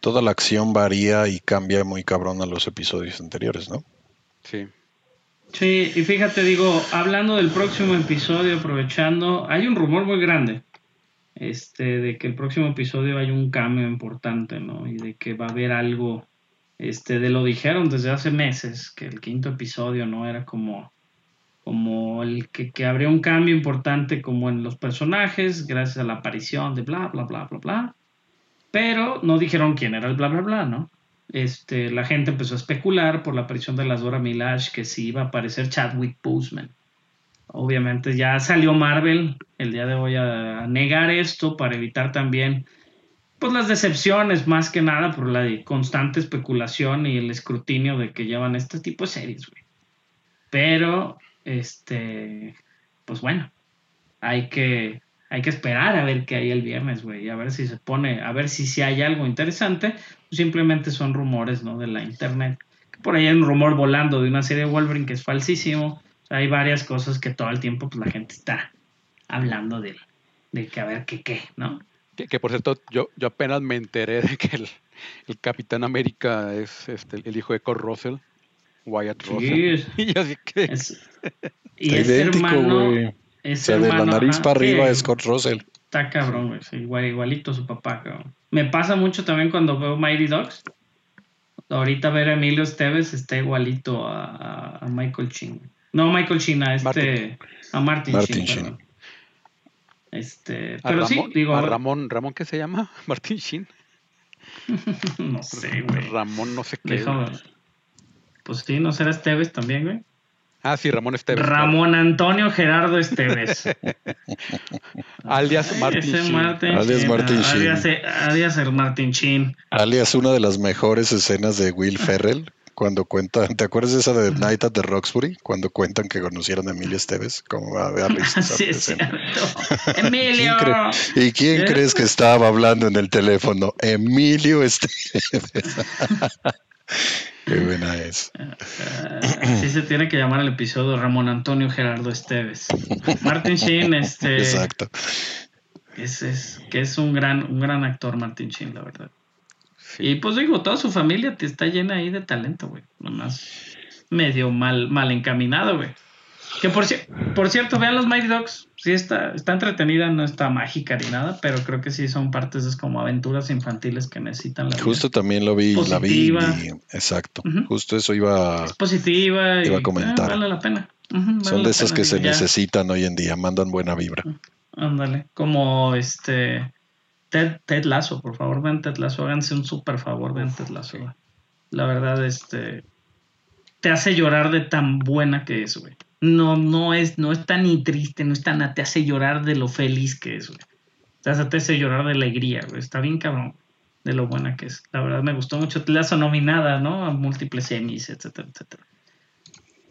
toda la acción varía y cambia muy cabrón a los episodios anteriores, ¿no?
Sí. Sí, y fíjate, digo, hablando del próximo episodio, aprovechando, hay un rumor muy grande, este, de que el próximo episodio hay un cambio importante, ¿no? Y de que va a haber algo este, de lo dijeron desde hace meses, que el quinto episodio no era como, como el que, que habría un cambio importante como en los personajes, gracias a la aparición de bla, bla, bla, bla, bla. Pero no dijeron quién era el bla, bla, bla, ¿no? Este, la gente empezó a especular por la aparición de las Dora Milash que sí iba a aparecer Chadwick Boseman. Obviamente ya salió Marvel el día de hoy a negar esto para evitar también pues las decepciones más que nada por la constante especulación y el escrutinio de que llevan este tipo de series, güey. Pero, este, pues bueno, hay que, hay que esperar a ver qué hay el viernes, güey, a ver si se pone, a ver si, hay algo interesante, simplemente son rumores, ¿no? De la internet. Por ahí hay un rumor volando de una serie de Wolverine que es falsísimo. hay varias cosas que todo el tiempo pues, la gente está hablando de, de que a ver qué, qué, ¿no?
Que, por cierto, yo, yo apenas me enteré de que el, el Capitán América es este, el hijo de Kurt Russell, Wyatt sí. Russell. Y así que. Es, y es idéntico, hermano. Es o sea, hermano, de la nariz para arriba es Scott Russell.
Está cabrón, güey. igualito su papá, cabrón. Me pasa mucho también cuando veo Mighty Dogs. Ahorita ver a Emilio Esteves está igualito a, a, Michael Chin. No, Michael Chin, a este. A Martin, Martin Chin. Este, pero
Ramón, sí, digo. A Ramón, ¿Ramón qué se llama? ¿Martín
Shin?
no sé, güey. Ramón no sé qué.
Pues sí, ¿no será Esteves también, güey?
Ah, sí, Ramón Esteves.
Ramón Antonio Gerardo Esteves. alias Martín Chin
alias
Martín Chin e-, Alias, el Martín Shin.
Alias una de las mejores escenas de Will Ferrell cuando cuentan, ¿te acuerdas de esa de Night at the Roxbury? Cuando cuentan que conocieron a Emilio Esteves, como a ver sí, Emilio. ¿Y quién ¿Eh? crees que estaba hablando en el teléfono? Emilio Esteves. Qué buena es.
Así ah, se tiene que llamar el episodio Ramón Antonio Gerardo Esteves. Martin Sheen, este. Exacto. es, que es un gran, un gran actor, Martin Sheen, la verdad. Y pues digo, toda su familia te está llena ahí de talento, güey. Nomás medio mal, mal encaminado, güey. Que por, cierto, vean los Mighty Dogs. Sí, está, está entretenida, no está mágica ni nada, pero creo que sí son partes es como aventuras infantiles que necesitan
la Justo también lo vi, la vi. exacto. Justo eso iba, es
positiva
iba a ah, comentar.
vale la pena.
son de esas que se necesitan hoy en día, mandan buena vibra.
Ándale, como este Ted, Ted Lazo, por favor, vean Ted Lazo, háganse un súper favor, vean Ted Lazo. La verdad, este, te hace llorar de tan buena que es, güey. No, no es, no tan ni triste, no está tan... te hace llorar de lo feliz que es, güey. Te hace, llorar de alegría, güey. Está bien cabrón de lo buena que es. La verdad me gustó mucho Ted Lazo nominada, ¿no? A múltiples Emmys, etcétera, etcétera.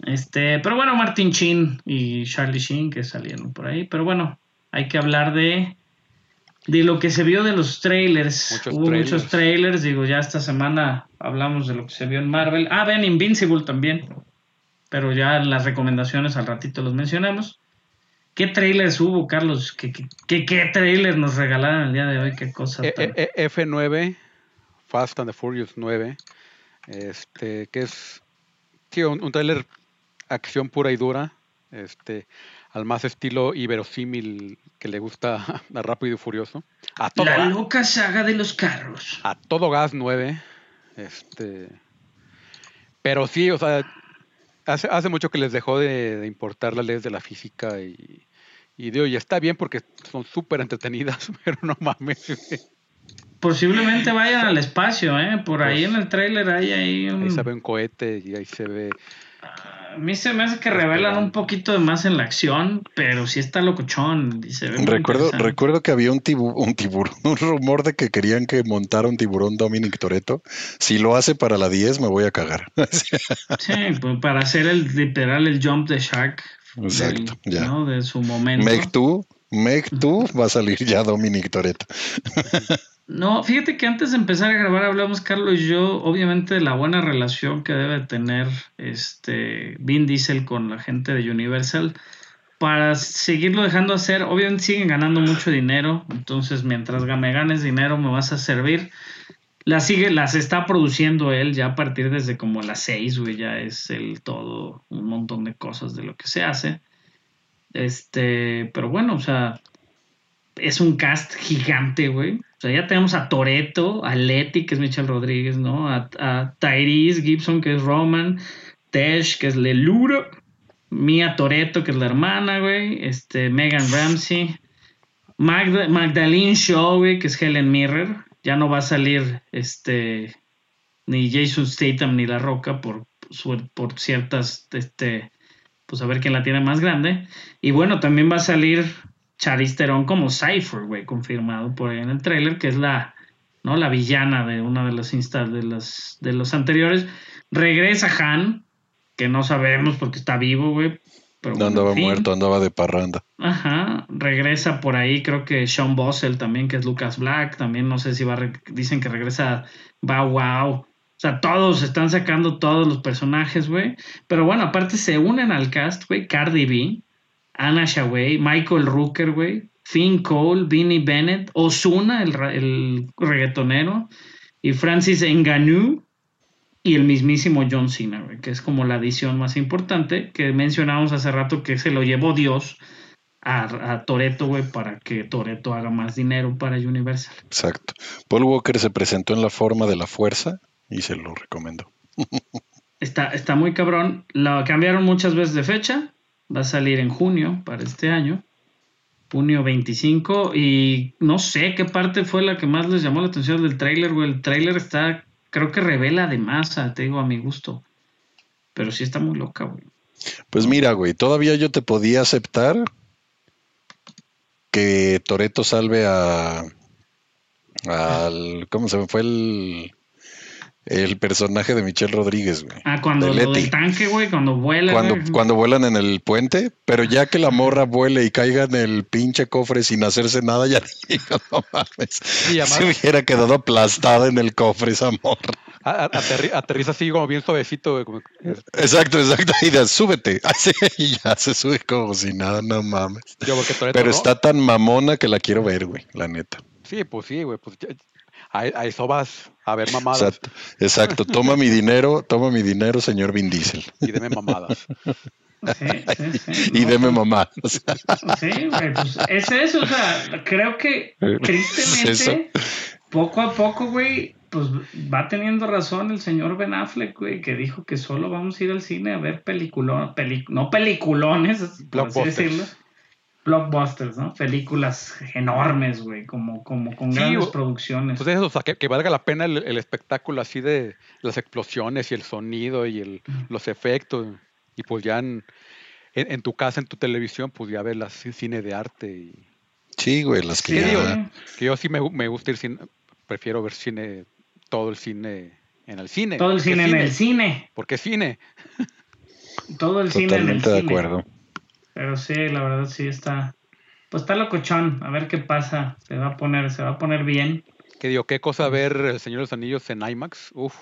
Este, pero bueno, Martin Chin y Charlie Sheen que salieron por ahí. Pero bueno, hay que hablar de de lo que se vio de los trailers. Hubo muchos trailers, digo, ya esta semana hablamos de lo que se vio en Marvel. Ah, vean Invincible también, pero ya las recomendaciones al ratito los mencionamos. ¿Qué trailers hubo, Carlos? ¿Qué, qué, trailers nos regalaron el día de hoy? ¿Qué cosa? E, e,
e, F9, Fast and the Furious 9, este, que es un, un trailer acción pura y dura. Este, al más estilo iberosímil que le gusta a Rápido y Furioso.
A toda la loca saga de los carros.
A todo gas 9. Este, pero sí, o sea, hace, hace mucho que les dejó de, importar las leyes de la física y, y digo, y está bien porque son súper entretenidas, pero no mames.
Posiblemente vayan al pues espacio, ¿eh? Por ahí pues en el tráiler hay ahí un... Ahí
se ve un cohete y ahí se ve
a mí se me hace que revelan un poquito de más en la acción, pero si está locochón.
recuerdo, recuerdo que había un, un tiburón, un rumor de que querían que montara un tiburón Dominic Toreto. Si lo hace para la 10, me voy a cagar.
sí, pues, para hacer el literal el jump de Shaq.
Exacto,
De su
momento. Meg va a salir ya Dominic Toreto.
No, fíjate que antes de empezar a grabar hablamos, Carlos y yo, obviamente, de la buena relación que debe tener este Vin Diesel con la gente de Universal para seguirlo dejando hacer. Obviamente siguen ganando mucho dinero, entonces mientras me ganes dinero me vas a servir. Las sigue, las está produciendo él ya a partir desde como las seis, güey, ya es el todo, un montón de cosas de lo que se hace. Este, pero bueno, o sea, es un cast gigante, güey. O sea, ya tenemos a Toreto, a Leti, que es Michelle Rodríguez, ¿no? A, Tyrese Gibson, que es Roman, Tesh, que es Leluro, Mia Toreto, que es la hermana, güey, este, Megan Ramsey, Magdalene Shaw, güey, que es Helen mirror Ya no va a salir este ni Jason Statham ni La Roca por, por ciertas, este, pues a ver quién la tiene más grande. Y bueno, también va a salir Charisterón como Cypher, güey, confirmado por ahí en el tráiler, que es la, ¿no? La villana de una de las instas de de los anteriores. Regresa Han, que no sabemos porque está vivo, güey.
no andaba muerto, andaba de parranda.
Ajá, regresa por ahí, creo que Sean Bossel también, que es Lucas Black, también no sé si va, dicen que regresa va wow. O sea, todos están sacando todos los personajes, güey. Pero bueno, aparte se unen al cast, güey, Cardi B, Anna Shaway, Michael Rooker, güey, Finn Cole, Vinny Bennett, Osuna, el, reggaetonero, y Francis Ngannou y el mismísimo John Cena, que es como la adición más importante que mencionamos hace rato que se lo llevó Dios a, a Toreto, para que Toreto haga más dinero para Universal.
Exacto. Paul Walker se presentó en la forma de la fuerza y se lo recomendó.
está, está muy cabrón. Lo cambiaron muchas veces de fecha. Va a salir en junio para este año. Junio 25. Y no sé qué parte fue la que más les llamó la atención del tráiler, güey. El tráiler está, creo que revela de masa, te digo, a mi gusto. Pero sí está muy loca, güey.
Pues mira, güey, todavía yo te podía aceptar que Toreto salve a al ¿cómo se me fue el el personaje de Michelle Rodríguez,
güey. Ah, cuando de lo del tanque, güey, cuando
vuelan. Cuando, cuando vuelan en el puente, pero ya que la morra vuele y caiga en el pinche cofre sin hacerse nada, ya digo, no mames. Y además, se hubiera quedado aplastada en el cofre esa morra. aterriza así como bien suavecito, güey. Exacto, exacto. Y ya súbete. y ya se sube como si nada, no mames. pero está tan mamona que la quiero ver, güey, la neta. Sí, pues sí, güey. Pues a eso vas a ver mamadas. Exacto, exacto. toma mi dinero, toma mi dinero, señor Vin Diesel. Y deme mamadas. y deme mamá.
Sí, güey, pues es eso, o sea, creo que tristemente, poco a poco, güey, pues va teniendo razón el señor Ben Affleck, güey, que dijo que solo vamos a ir al cine a ver peliculones, no peliculones, por así decirlo, blockbusters, ¿no? Películas enormes, güey, como, como con grandes producciones. Pues
eso, o sea, que, valga la pena el, espectáculo así de las explosiones y el sonido y el, mm. los efectos. Y pues ya en, tu casa, en tu televisión, pues ya ves las cine de arte. Y... Sí, güey, las que sí, que yo sí me, me gusta ir cine, prefiero ver cine,
todo
el
cine en el
cine.
Todo el cine, en el cine.
Porque cine.
Todo el cine en el cine. de acuerdo. Pero sí, la verdad sí está. Pues está locochón, a ver qué pasa. Se va a poner, se va a poner bien.
Que digo, qué cosa ver El Señor de los Anillos en IMAX. Uf.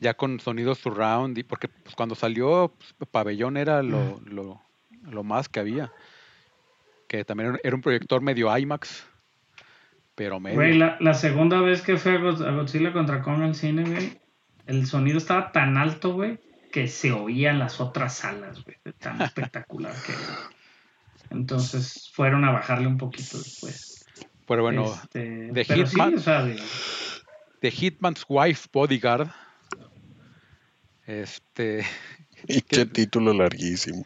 Ya con sonidos surround, y porque pues, cuando salió pues, Pabellón era lo, ah. lo, lo, más que había. Que también era un proyector medio IMAX, pero medio.
Güey, la, la segunda vez que fue a Godzilla contra Kong al cine, güey, el sonido estaba tan alto, güey, que se oían las otras salas, güey, tan espectacular que Entonces fueron a bajarle un poquito después.
Pero bueno,
este,
The, de, Hitman's Wife Bodyguard. Este. Y qué título larguísimo.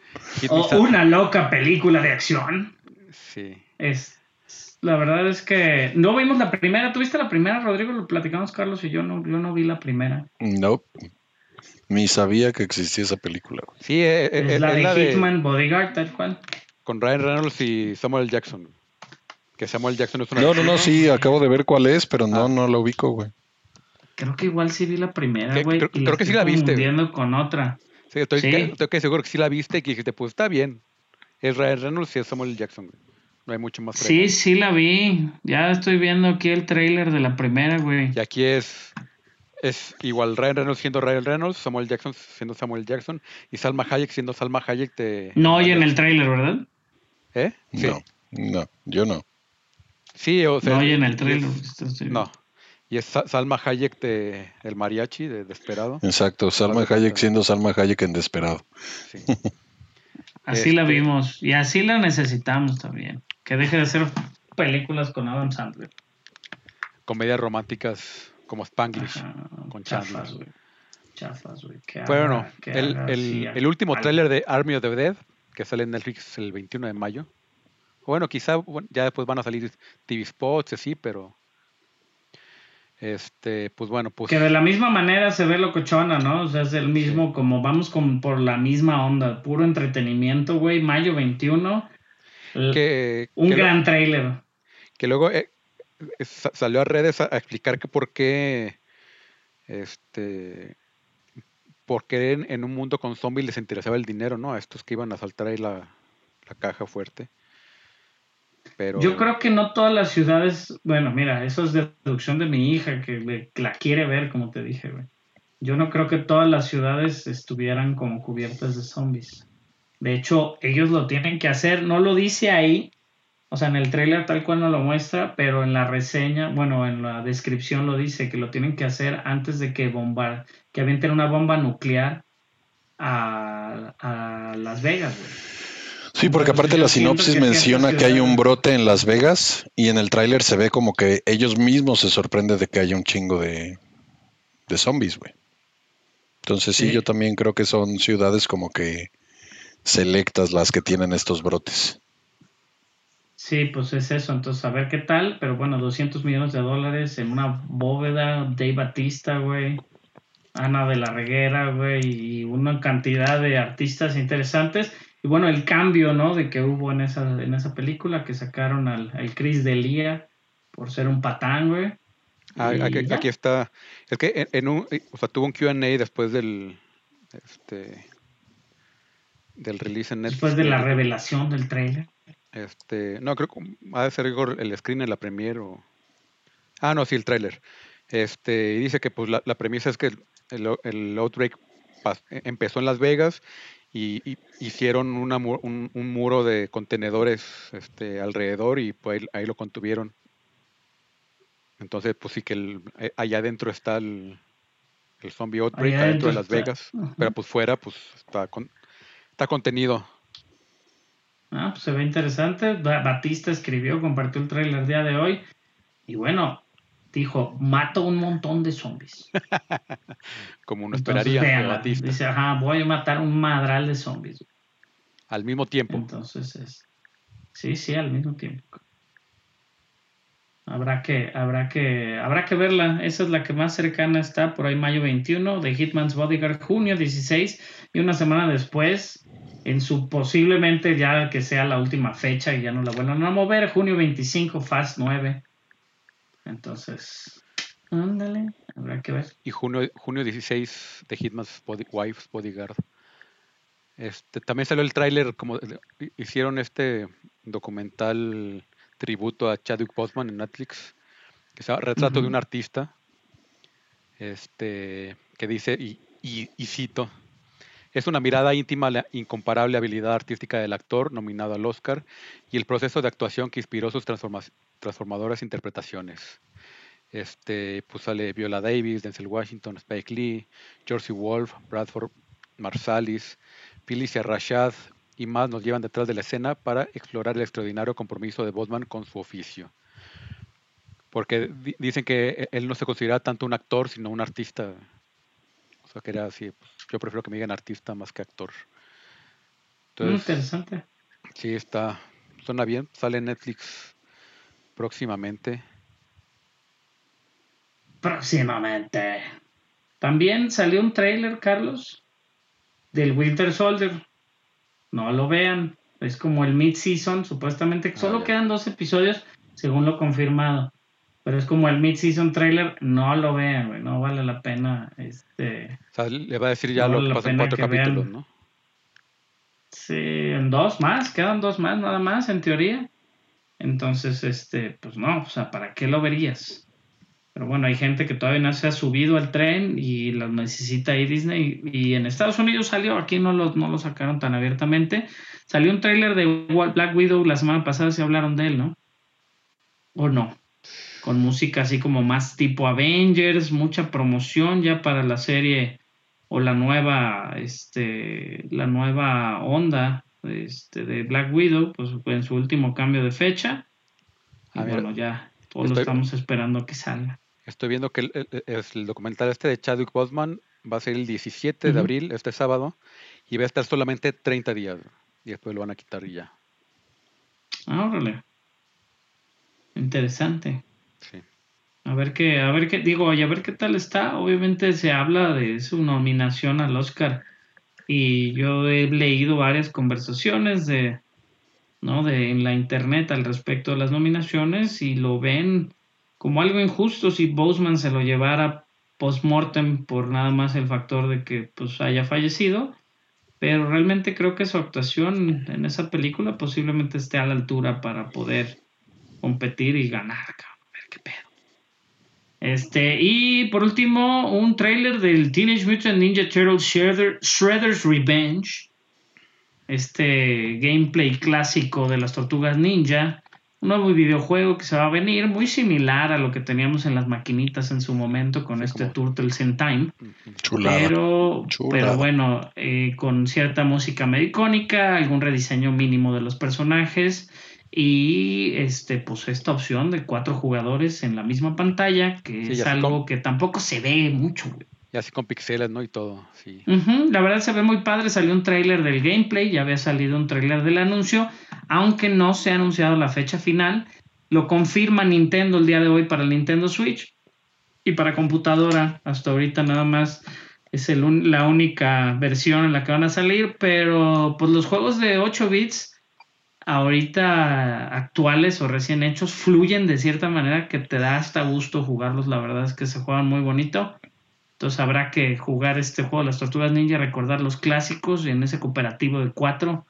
O una loca película de acción. Sí. Es, la verdad es que no vimos la primera. ¿Tuviste la primera, Rodrigo? Lo platicamos Carlos y yo. No, yo no vi la primera.
No. Nope. Ni sabía que existía esa película.
Sí, eh, eh, es, eh, la de Hitman Bodyguard, tal cual.
Con Ryan Reynolds y Samuel Jackson. Que Samuel Jackson es una. No, no, no, sí, acabo de ver cuál es, pero no, ah. no la ubico, güey.
Creo que igual sí vi la primera, güey.
Creo, que sí la viste.
con otra.
Sí, estoy, seguro que sí la viste y que dijiste, pues está bien. Es Ryan Reynolds y es Samuel Jackson, güey. No hay mucho más.
Sí, sí la vi. Ya estoy viendo aquí el trailer de la primera, güey.
Y aquí es es igual Ryan Reynolds siendo Ryan Reynolds, Samuel Jackson siendo Samuel Jackson y Salma Hayek siendo Salma Hayek
de... No oye en el tráiler, ¿verdad?
¿Eh? No, no, yo no.
Sí, o sea... No oye en el tráiler.
No. Y es Salma Hayek de El Mariachi, de Desperado. Exacto, Salma Hayek siendo Salma Hayek en Desperado.
así la este vimos y así la necesitamos también. Que deje de hacer películas con Adam Sandler.
Comedias románticas como Spanglish con Chaslas. Bueno, el, último tráiler trailer de Army of the Dead, que sale en Netflix el 21 de mayo. Bueno, quizá ya después van a salir TV spots y así, pero. Este, pues bueno, pues.
Que de la misma manera se ve locochona, ¿no? O sea, es el mismo, como vamos por la misma onda, puro entretenimiento, güey. Mayo 21. un gran tráiler. trailer.
Que luego, eh, salió a redes a, explicar que por qué este porque en, en, un mundo con zombies les interesaba el dinero, ¿no? A estos que iban a saltar ahí la, caja fuerte.
Pero... Yo creo que no todas las ciudades, bueno, mira, eso es deducción de mi hija que la quiere ver, como te dije, güey. Yo no creo que todas las ciudades estuvieran como cubiertas de zombies. De hecho, ellos lo tienen que hacer, no lo dice ahí, o sea, en el trailer tal cual no lo muestra, pero en la reseña, bueno, en la descripción lo dice, que lo tienen que hacer antes de que bombar, que avienten una bomba nuclear a, Las Vegas,
Sí, porque aparte la sinopsis menciona que hay un brote en Las Vegas y en el tráiler se ve como que ellos mismos se sorprenden de que haya un chingo de, zombies, güey. Entonces sí, yo también creo que son ciudades como que selectas las que tienen estos brotes.
Sí, pues es eso, entonces a ver qué tal, pero bueno, 200 millones de dólares en una bóveda, Dave Batista, güey, Ana de la Reguera, güey, y una cantidad de artistas interesantes. Y bueno, el cambio, ¿no? De que hubo en esa, en esa película, que sacaron al, al Chris Delia por ser un patán, güey.
Ah, aquí, está. Es que en, un, o sea, tuvo un QA después del, este, del release en Netflix. Después
de la revelación del trailer.
Este, no, creo que ha de ser el screen en la premier o... Ah, no, sí, el trailer Este, dice que pues la, premisa es que el, Outbreak e-, empezó en Las Vegas y, hicieron un, muro de contenedores este, alrededor y pues, ahí, lo contuvieron. Entonces, pues sí que eh, allá adentro está el, zombie Outbreak, allá adentro de Las Vegas, pero pues fuera pues está contenido.
Ah, pues, se ve interesante. Batista escribió, compartió el trailer el día de hoy. Y bueno, dijo, mato un montón de zombies.
Como uno esperaría
Batista. Dice, ajá, voy a matar un madral de zombies.
Al mismo tiempo.
Entonces es. Sí, sí, al mismo tiempo. Habrá que, habrá que, habrá que verla. Esa es la que más cercana está, por ahí mayo 21, de Hitman's Bodyguard, junio 16, y una semana después, en su posiblemente ya que sea la última fecha y ya no la vuelvan a mover, junio 25, Fast 9. Entonces, ándale, habrá que ver.
Y junio, junio 16 de Hitman's Body, Wife's Bodyguard. Este, también salió el tráiler, como hicieron este documental tributo a Chadwick Boseman en Netflix, que se Retrato de un artista, este, que dice, y, cito, es una mirada íntima a la incomparable habilidad artística del actor nominado al Oscar y el proceso de actuación que inspiró sus transformadoras interpretaciones. Este, pues Viola Davis, Denzel Washington, Spike Lee, George Wolf, Bradford Marsalis, Felicia Rashad, y más nos llevan detrás de la escena para explorar el extraordinario compromiso de Bosman con su oficio. Porque dicen que e, él no se considera tanto un actor, sino un artista. O sea, que era así. Pues, yo prefiero que me digan artista más que actor.
Muy interesante.
Sí, está. Suena bien. Sale Netflix próximamente.
Próximamente. También salió un trailer, Carlos, del Winter Soldier no lo vean. Es como el mid-season, supuestamente solo quedan dos episodios, según lo confirmado. Pero es como el mid-season trailer, no lo vean, no vale la pena. Este,
o sea, le va a decir ya lo que en cuatro
capítulos, ¿no? Sí, en dos más, quedan dos más nada más, en teoría. Entonces, este, pues no, o sea, ¿para qué lo verías? Pero bueno, hay gente que todavía no se ha subido al tren y las necesita ahí Disney. Y en Estados Unidos salió, aquí no lo, no lo sacaron tan abiertamente. Salió un tráiler de Black Widow la semana pasada, se hablaron de él, ¿no? ¿O no? Con música así como más tipo Avengers, mucha promoción ya para la serie o la nueva, este, la nueva onda este, de Black Widow, pues en su último cambio de fecha. Y bueno, ya todos lo estamos esperando que salga.
Estoy viendo que e, el, documental este de Chadwick Boseman va a ser el 17 de abril, este sábado, y va a estar solamente 30 días. Y después lo van a quitar y ya.
Ah, órale. Interesante. Sí. A ver qué, a ver qué, digo, a ver qué tal está. Obviamente se habla de su nominación al Oscar. Y yo he leído varias conversaciones de, ¿no? de en la internet al respecto de las nominaciones y lo ven como algo injusto si Boseman se lo llevara post-mortem por nada más el factor de que pues haya fallecido, pero realmente creo que su actuación en esa película posiblemente esté a la altura para poder competir y ganar, a qué pedo. Este, y por último, un tráiler del Teenage Mutant Ninja Turtles Shredder's Revenge, este gameplay clásico de las tortugas ninja, un nuevo videojuego que se va a venir, muy similar a lo que teníamos en las maquinitas en su momento con este Turtles in Time. Mm, pero, pero bueno, eh, con cierta música medicónica algún rediseño mínimo de los personajes y este pues esta opción de cuatro jugadores en la misma pantalla que es algo que tampoco se ve mucho
y así con pixeles, ¿no? Y todo, sí.
La verdad se ve muy padre, salió un tráiler del gameplay, ya había salido un tráiler del anuncio, aunque no se ha anunciado la fecha final, lo confirma Nintendo el día de hoy para el Nintendo Switch y para computadora, hasta ahorita nada más es la única versión en la que van a salir, pero pues los juegos de 8 bits ahorita actuales o recién hechos fluyen de cierta manera que te da hasta gusto jugarlos, la verdad es que se juegan muy bonito. Entonces habrá que jugar este juego Las Tortugas Ninja, recordar los clásicos en ese cooperativo de cuatro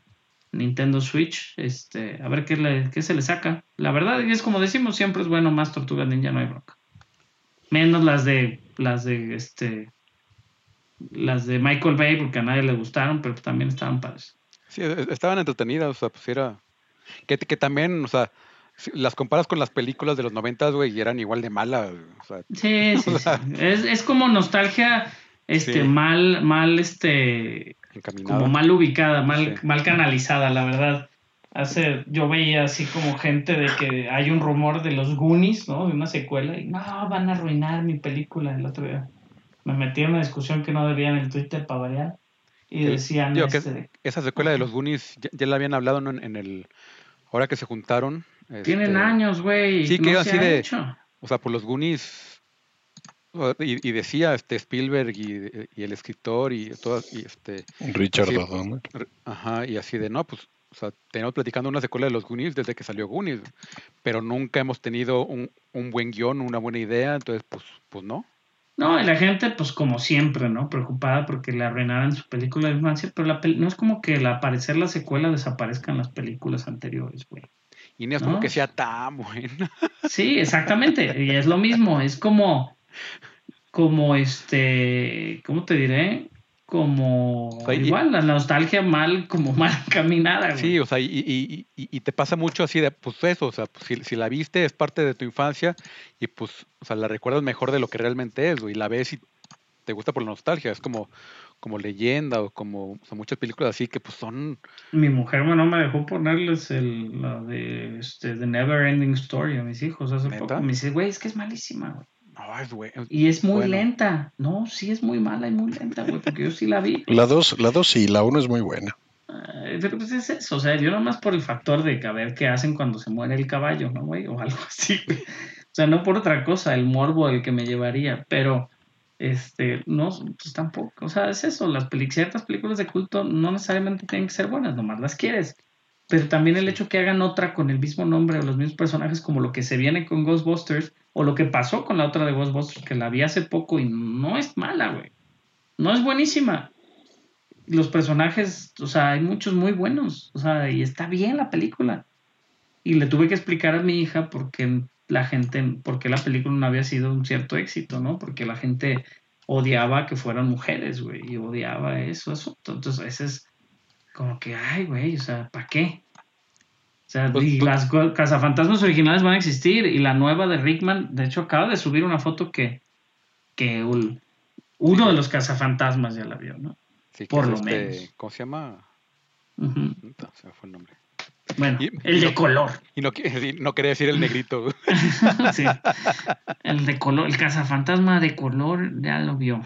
Nintendo Switch, este, a ver qué, le, se le saca. La verdad y es como decimos siempre es bueno más Tortugas Ninja, no hay bronca. Menos las de las de este las de Michael Bay porque a nadie le gustaron, pero también estaban padres.
Sí, e, estaban entretenidas, o sea, pues era que, que también, o sea, las comparas con las películas de los noventas, güey, y eran igual de malas.
sí, sí, Es, como nostalgia este, mal, mal, este, mal ubicada, mal, mal canalizada, la verdad. Hace, yo veía así como gente de que hay un rumor de los Goonies, ¿no? De una secuela, y no, van a arruinar mi película el otro día. Me metí en una discusión que no debía en el Twitter para variar. Y decían. que este,
esa secuela de los Goonies ya, la habían hablado en, en el. Ahora que se juntaron,
tienen este, años, güey. Sí, no así
de. O sea, por los Goonies. Y, decía este Spielberg y, el escritor y todo Y este, Richard O'Donnell. Ajá, y así de, no, pues o sea, tenemos platicando una secuela de los Goonies desde que salió Goonies, pero nunca hemos tenido un, buen guión, una buena idea, entonces, pues, pues no.
No, y la gente, pues como siempre, ¿no? Preocupada porque le arruinaran su película de infancia, pero la no es como que al aparecer la secuela desaparezcan las películas anteriores, güey.
Y no es como que sea tan buena.
Sí, exactamente. Y es lo mismo. Es como, como este, ¿cómo te diré? Como igual, la nostalgia mal, como mal caminada.
Sí, o sea, y, te pasa mucho así de, pues eso, o sea, pues, si, si, la viste es parte de tu infancia y pues, o sea, la recuerdas mejor de lo que realmente es, güey, la ves y te gusta por la nostalgia, es como, como leyenda o como son muchas películas así que pues son...
Mi mujer no me dejó ponerles el, la de este, The Never Ending Story a mis hijos hace poco. Me dice, güey, es que es malísima, güey. Y es muy lenta. No, sí es muy mala y muy lenta, güey, porque yo sí la vi.
La dos, la dos sí, la uno es muy buena.
pero pues es eso, o sea, yo nomás por el factor de que a ver qué hacen cuando se muere el caballo, ¿no, güey? O algo así, O sea, no por otra cosa, el morbo el que me llevaría, pero este, no, pues tampoco, o sea, es eso, las ciertas películas de culto no necesariamente tienen que ser buenas, nomás las quieres. Pero también el hecho que hagan otra con el mismo nombre o los mismos personajes, como lo que se viene con Ghostbusters, o lo que pasó con la otra de Ghostbusters, que la vi hace poco y no es mala, güey. No es buenísima. Los personajes, o sea, hay muchos muy buenos, o sea, y está bien la película. Y le tuve que explicar a mi hija porque la gente, porque la película no había sido un cierto éxito, ¿no? Porque la gente odiaba que fueran mujeres, güey, y odiaba eso, Entonces, a veces, como que, ay, güey, o sea, ¿para qué? O sea, pues, y pues las cazafantasmas originales van a existir, y la nueva de Rickman, de hecho, acaba de subir una foto que, que un, uno de los cazafantasmas ya la vio, ¿no? Por
lo este, menos. ¿Cómo se llama? fue
el nombre. Bueno, el de color.
Y no, no, quería decir el negrito.
El de color, el cazafantasma de color, ya lo vio.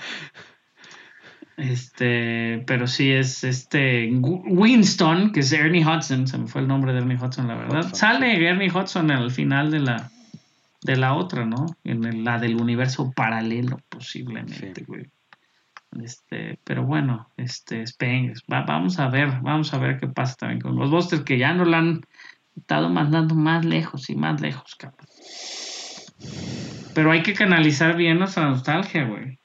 Este, pero sí es este Winston, que es Ernie Hudson, se me fue el nombre de Ernie Hudson, la verdad. Sale Ernie Hudson al final de la de la otra, ¿no? En la del universo paralelo, posiblemente, güey. Este, pero bueno, este, vamos a ver, vamos a ver qué pasa también con los Busters que ya no la han estado mandando más lejos y más lejos, Pero hay que canalizar bien nuestra nostalgia, güey.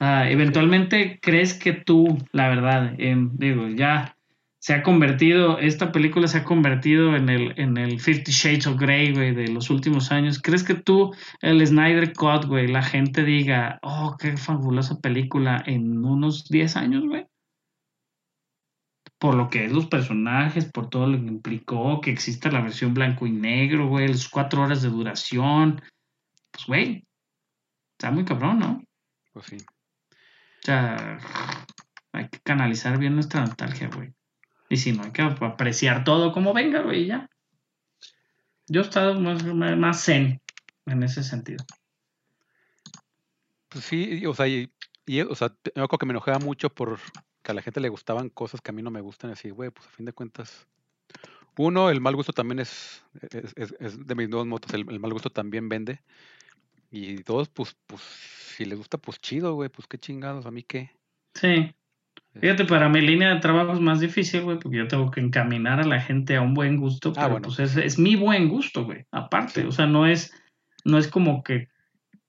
eventualmente crees que tú, la verdad, digo, ya se ha convertido, esta película se ha convertido en el, en el Fifty Shades of Grey, güey, de los últimos años. ¿Crees que tú, el Snyder Cut, güey, la gente diga, oh, qué fabulosa película en unos 10 años, güey? Por lo que es los personajes, por todo lo que implicó, que exista la versión blanco y negro, güey, las cuatro horas de duración. Pues, güey, está muy cabrón, ¿no?
Pues sí. O sea,
hay que canalizar bien nuestra nostalgia, güey. Y si no, hay que apreciar todo como venga, güey, ya. Yo he estado más, más zen en ese sentido.
Pues sí, o sea, y, que me enojaba mucho porque a la gente le gustaban cosas que a mí no me gustan. Así, güey, pues a fin de cuentas. Uno, el mal gusto también es, de mis dos motos, el, mal gusto también vende. Y dos, pues, pues, si les gusta, pues chido, güey, pues qué chingados, a mí qué.
Sí. Fíjate, para mi línea de trabajo es más difícil, güey, porque yo tengo que encaminar a la gente a un buen gusto, ah, pero pues es, mi buen gusto, güey, aparte, o sea, no es, no es como que,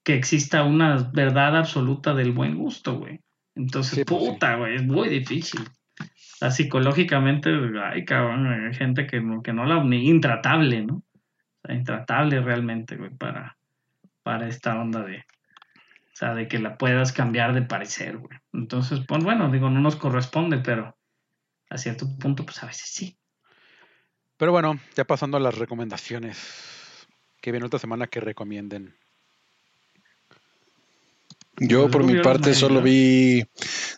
exista una verdad absoluta del buen gusto, güey. Entonces, pues puta, güey, es muy difícil. sea, psicológicamente, ay, hay gente que, que no la, intratable, ¿no? O sea, intratable realmente, güey, para, para esta onda de, de que la puedas cambiar de parecer, güey. Entonces, pues bueno, digo, no nos corresponde, pero a cierto punto, pues a veces sí.
Pero bueno, ya pasando a las recomendaciones. Que viene otra semana que recomienden.
Yo pues, por mi parte solo vi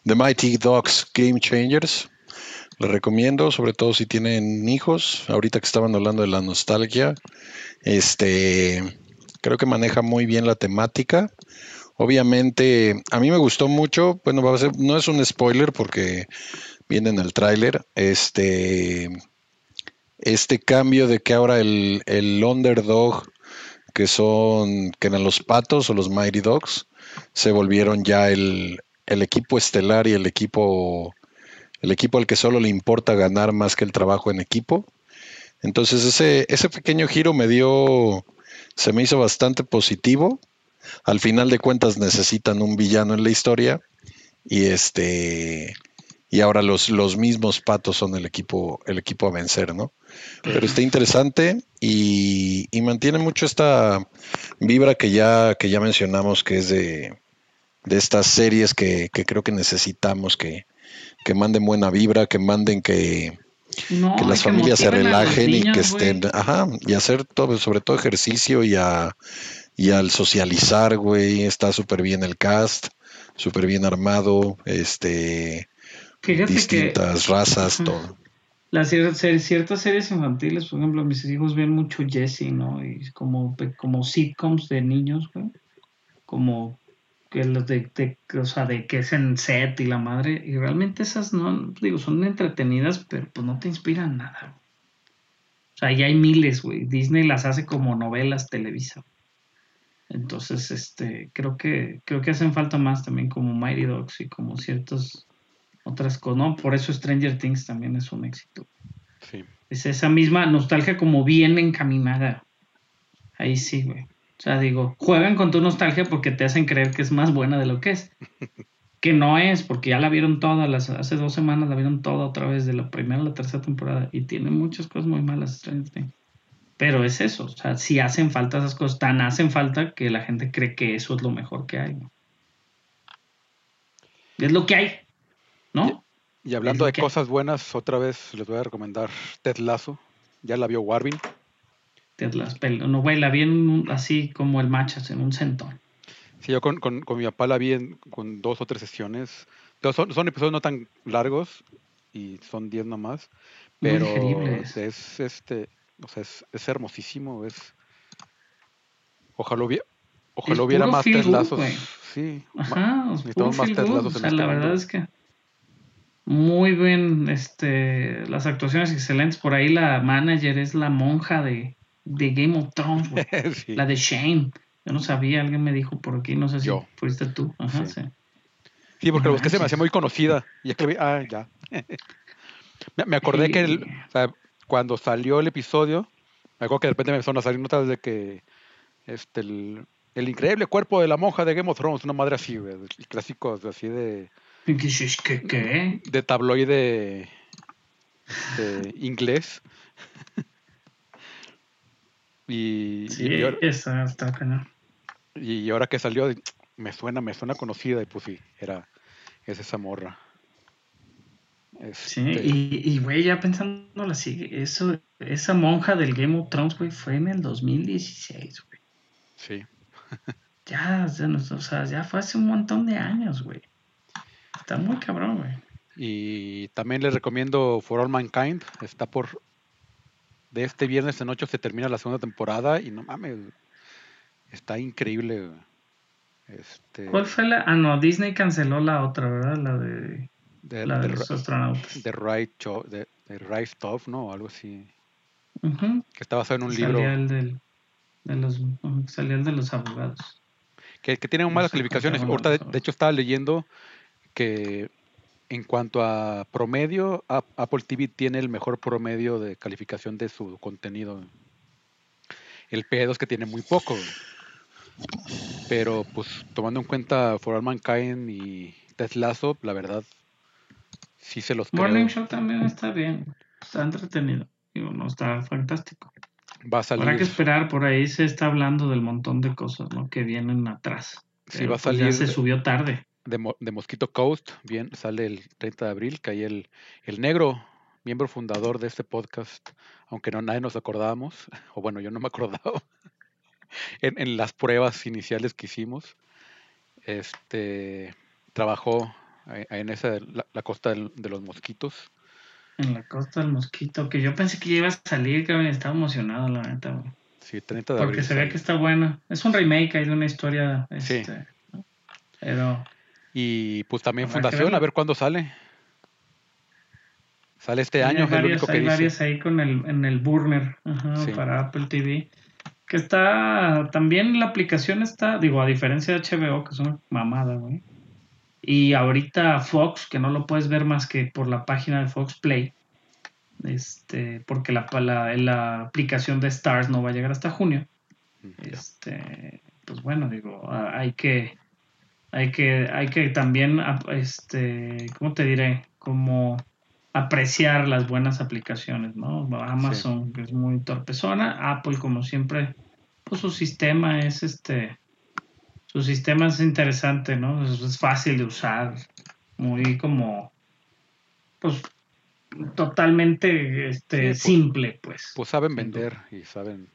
The Mighty Dogs Game Changers. Les recomiendo, sobre todo si tienen hijos. Ahorita que estaban hablando de la nostalgia, este, creo que maneja muy bien la temática. Obviamente, a mí me gustó mucho. Bueno, no es un spoiler porque viene en el tráiler. Este, este cambio de que ahora el, el, underdog, que son, que eran los patos o los Mighty Dogs, se volvieron ya el, el equipo estelar y el equipo, el equipo al que solo le importa ganar más que el trabajo en equipo. Entonces, ese, ese pequeño giro me dio, se me hizo bastante positivo al final de cuentas necesitan un villano en la historia y este y ahora los, los mismos patos son el equipo, el equipo a vencer, ¿no? Pero está interesante y, mantiene mucho esta vibra que ya, que ya mencionamos, que es de, de estas series que, creo que necesitamos, que, manden buena vibra, que manden que, las familias se relajen y que estén, ajá, y hacer todo, sobre todo ejercicio y a, y al socializar, güey, está súper bien el cast, súper bien armado, este, distintas razas, todo. Las
ciertas, series infantiles, por ejemplo, mis hijos ven mucho Jesse, ¿no? Y como, como sitcoms de niños, güey. Como que los de, de que es en set y la madre, y realmente esas no, digo, son entretenidas, pero pues no te inspiran nada. O sea, ya hay miles, güey. Disney las hace como novelas Televisa. Entonces, este, creo que, creo que hacen falta más también como Mighty Dogs y como ciertas otras cosas, ¿no? Por eso Stranger Things también es un éxito. Sí. Es esa misma nostalgia como bien encaminada. Ahí sí, güey. O sea, digo, juegan con tu nostalgia porque te hacen creer que es más buena de lo que es. que no es, porque ya la vieron toda, las, hace dos semanas la vieron toda otra vez, de la primera a la tercera temporada, y tiene muchas cosas muy malas Stranger Things. Pero es eso, o sea, si hacen falta esas cosas, tan hacen falta que la gente cree que eso es lo mejor que hay. Es lo que hay, ¿no?
Y, hablando de cosas buenas, otra vez les voy a recomendar Ted Lasso. Ya la vio Warvin.
Ted Lasso, no, güey, la vi así como el Machas, en un centón.
Sí, yo con, mi papá la vi en, con dos o tres sesiones. Son, son episodios no tan largos y son diez nomás. Pero es este o sea, es, hermosísimo, es... Ojalá, hubiera, más teslazos. sí, Ajá,
más este la verdad es que muy bien, este, las actuaciones excelentes. Por ahí la manager es la monja de, de Game of Thrones, la de Shane. Yo no sabía, alguien me dijo por aquí, no sé si fuiste tú. Ajá, sí.
porque la busqué se me hacía muy conocida. Y es que ah, ya. me, acordé que cuando salió el episodio, me acuerdo que de repente me empezaron a salir notas de que este, el, increíble cuerpo de la monja de Game of Thrones, una madre así, el clásico así de... ¿Qué? De tabloide de inglés. y, sí, y, ahora, está y ahora que salió, me suena, me suena conocida y pues sí, era, es esa morra.
Este, sí, y, güey, ya pensándolo así, eso, esa monja del Game of Thrones, güey, fue en el 2016, güey. Sí. ya, o sea, ya fue hace un montón de años, güey. Está muy cabrón, güey.
Y también les recomiendo For All Mankind. Está por. De este viernes en noche se termina la segunda temporada y no mames. Está increíble.
Este ¿Cuál fue la.? Ah, no, Disney canceló la otra, ¿verdad? La de de, la de, los astronautas. De Right
de, ¿no? Algo así. Que está basado en un libro. El de
los, salía el de los abogados.
Que, que tiene malas calificaciones. Ahorita, de, hecho, estaba leyendo que en cuanto a promedio, Apple TV tiene el mejor promedio de calificación de su contenido. El P2 es que tiene muy poco. Pero pues tomando en cuenta For All Mankind y Tesla la verdad sí se los
Morning Show también está bien, está entretenido, y no está fantástico. Va a Habrá que esperar, por ahí se está hablando del montón de cosas, ¿no? Que vienen atrás. Sí, va a pues, salir. ya se subió tarde.
De, Mosquito Coast, bien, sale el 30 de abril, que el, negro, miembro fundador de este podcast, aunque no nadie nos acordábamos, o bueno, yo no me acordaba, en, en las pruebas iniciales que hicimos, este, trabajó en esa, la, costa de los mosquitos.
En la costa del mosquito, que yo pensé que ya iba a salir, que estaba emocionado, la neta, Porque se ve que está buena Es un remake, de una historia. Este, Pero.
Y pues también Fundación, a ver cuándo sale. Sale este año, hay
ahí con el, en el burner para Apple TV. Que está. También la aplicación está, digo, a diferencia de HBO, que es una mamada, güey. Y ahorita Fox, que no lo puedes ver más que por la página de Fox Play, este, porque la, la, aplicación de Stars no va a llegar hasta junio. Este, pues bueno, digo, hay que, hay que, hay que también, este, ¿cómo te diré? Como apreciar las buenas aplicaciones, ¿no? Amazon, que es muy torpezona, Apple, como siempre, pues su sistema es este su sistema es interesante, ¿no? Es, fácil de usar, muy como, pues, totalmente este, pues, simple, pues,
pues. saben vender y saben,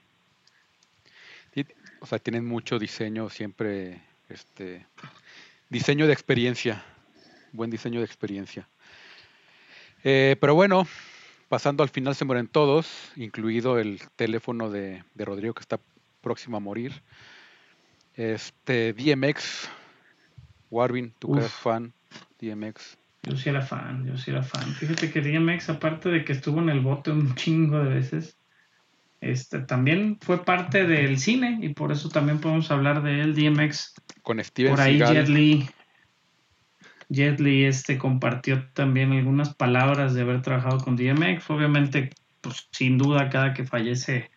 o sea, tienen mucho diseño siempre, este, diseño de experiencia, buen diseño de experiencia. Eh, pero bueno, pasando al final se mueren todos, incluido el teléfono de, de Rodrigo que está próximo a morir. Este, DMX, Warwin, tú eres fan, DMX.
Yo sí era fan, yo sí era fan. Fíjate que DMX, aparte de que estuvo en el bote un chingo de veces, este, también fue parte del cine y por eso también podemos hablar de él, DMX. Con Steven Por ahí Jet Li, este, compartió también algunas palabras de haber trabajado con DMX. Obviamente, pues sin duda, cada que fallece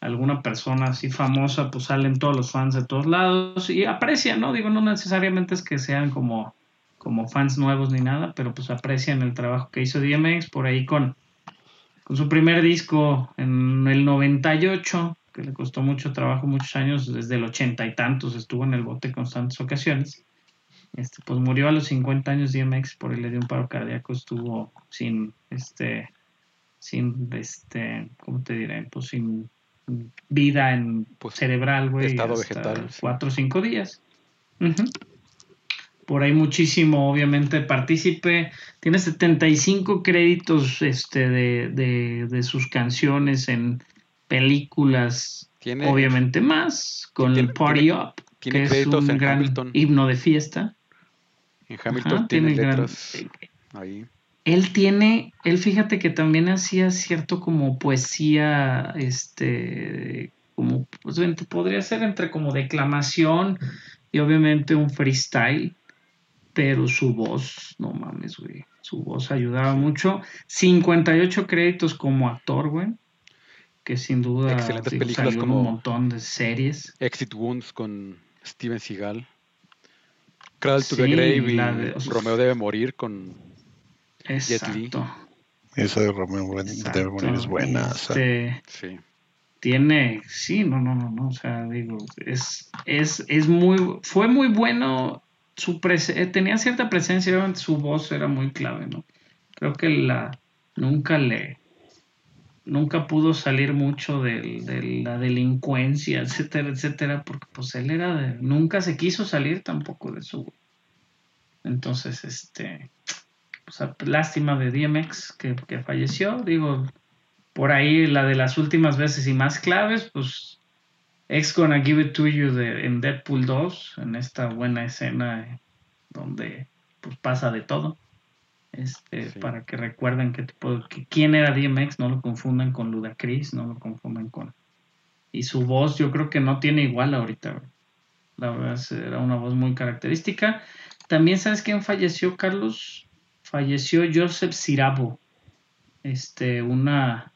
alguna persona así famosa, pues salen todos los fans de todos lados y aprecian, ¿no? Digo, no necesariamente es que sean como, como fans nuevos ni nada, pero pues aprecian el trabajo que hizo DMX por ahí con, con su primer disco en el 98, que le costó mucho trabajo, muchos años, desde el 80 y tantos estuvo en el bote constantes ocasiones. Este, pues murió a los 50 años DMX, por él le dio un paro cardíaco, estuvo sin, este, sin, este, ¿cómo te diré? Pues sin vida en pues, cerebral, güey. Estado vegetal. Cuatro o cinco días. Por ahí muchísimo, obviamente, partícipe. Tiene 75 créditos este, de, sus canciones en películas, obviamente más, con el Party Up, que es un gran himno de fiesta. En Hamilton tiene, letras ahí él tiene, él fíjate que también hacía cierto como poesía, este, como, pues, podría ser entre como declamación y obviamente un freestyle, pero su voz, no mames, güey, su voz ayudaba mucho. 58 créditos como actor, güey, que sin duda Excelentes como un montón de series.
Exit Wounds con Steven Seagal. Cradle to the Grave y Romeo debe morir con Exacto. Esa de
Romeo es buena. Este, sí. Tiene, sí, no, no, no, no, o sea, digo, es, es, muy, fue muy bueno, su eh, tenía cierta presencia, su voz era muy clave, ¿no? Creo que la, nunca le, nunca pudo salir mucho de, de, la delincuencia, etcétera, etcétera, porque pues él era de, nunca se quiso salir tampoco de su... Entonces, este, o sea, lástima de DMX que, falleció, digo, por ahí la de las últimas veces y más claves, pues Ex Gonna Give It To You de, en Deadpool 2, en esta buena escena donde pues, pasa de todo. Este, para que recuerden que, tipo, pues, que quién era DMX, no lo confundan con Ludacris, no lo confundan con y su voz yo creo que no tiene igual ahorita. La verdad era una voz muy característica. También sabes quién falleció, Carlos, falleció Joseph Sirabo, este, una,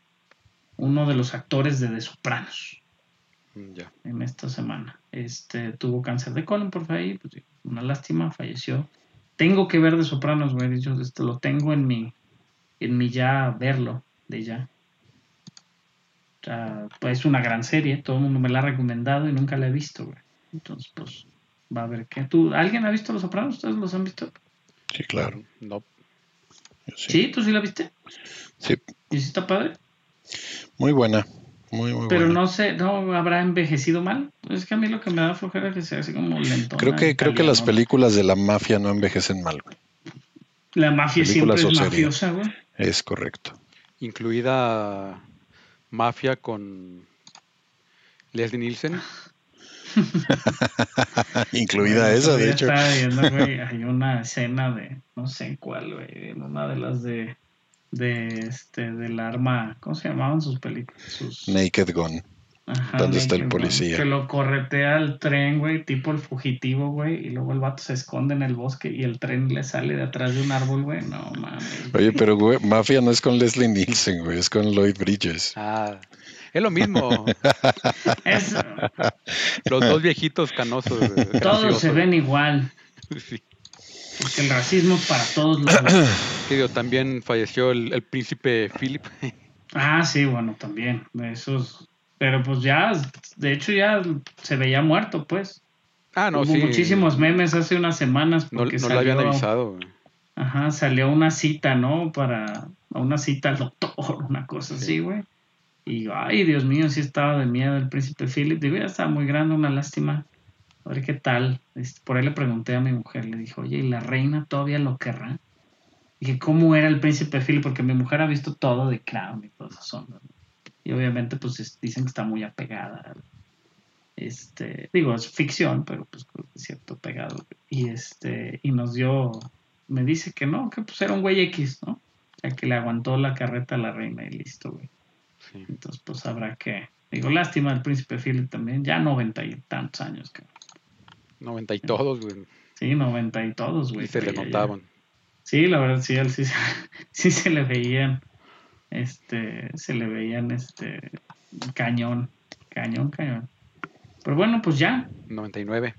uno de los actores de The Sopranos. Mm, ya. En esta semana. Este, tuvo cáncer de colon, por ahí, pues, una lástima, falleció. Tengo que ver The Sopranos, güey, yo este, lo tengo en mi, en mi ya verlo, de ya. O sea, pues es una gran serie, todo el mundo me la ha recomendado y nunca la he visto, güey. Entonces, pues, va a ver qué. ¿Tú, ¿Alguien ha visto Los Sopranos? ¿Ustedes los han
visto? Sí, claro. No.
Sí. ¿Tú sí la viste? Sí. ¿Y si está padre?
Muy buena. Muy, muy
Pero
no
sé, no habrá envejecido mal. Es que a mí lo que me da flojera
es que sea así como lento. Creo que, creo que las películas de la mafia no envejecen mal, La mafia siempre es mafiosa, güey. Es correcto.
Incluida mafia con Leslie Nielsen.
Incluida esa, de hecho.
hay una escena de, no sé en cuál, güey, en una de las de, de este, del arma, ¿cómo se llamaban sus películas?
Naked Gun. donde ¿Dónde está el policía?
Que lo corretea al tren, güey, tipo el fugitivo, güey, y luego el vato se esconde en el bosque y el tren le sale de atrás de un árbol, güey. No mames.
Oye, pero, Mafia no es con Leslie Nielsen, güey, es con Lloyd Bridges.
Ah. Es lo mismo. Los dos viejitos canosos.
Eh, todos se ven igual. Porque el racismo para todos los.
sí, también falleció el, príncipe Philip.
ah, sí, bueno, también. Esos. Pero pues ya, de hecho ya se veía muerto, pues. Ah, no, Hubo muchísimos memes hace unas semanas. Porque no, salió, habían avisado. Ajá, salió una cita, ¿no? Para una cita al doctor, una cosa así, güey. Y digo, ay, Dios mío, si estaba de miedo el príncipe Philip. Digo, ya muy grande, una lástima. A ver qué tal. Este, por ahí le pregunté a mi mujer, le dijo, oye, ¿y la reina todavía lo querrá? Dije, ¿cómo era el príncipe Philip? Porque mi mujer ha visto todo de Crown y todas esas ondas. Y obviamente, pues dicen que está muy apegada. Este, digo, es ficción, pero pues cierto pegado. Y este, y nos dio, me dice que no, que pues era un güey X, ¿no? ya que le aguantó la carreta a la reina y listo, güey. Entonces, pues habrá que. Digo, lástima el príncipe Philip también, ya noventa y tantos años, cabrón. Noventa y todos,
güey.
Sí, noventa
y todos,
güey. Y se le contaban Sí, la verdad, sí, él sí, sí se le veían. Este, se le veían este cañón, cañón, cañón. Pero bueno, pues
ya. 99.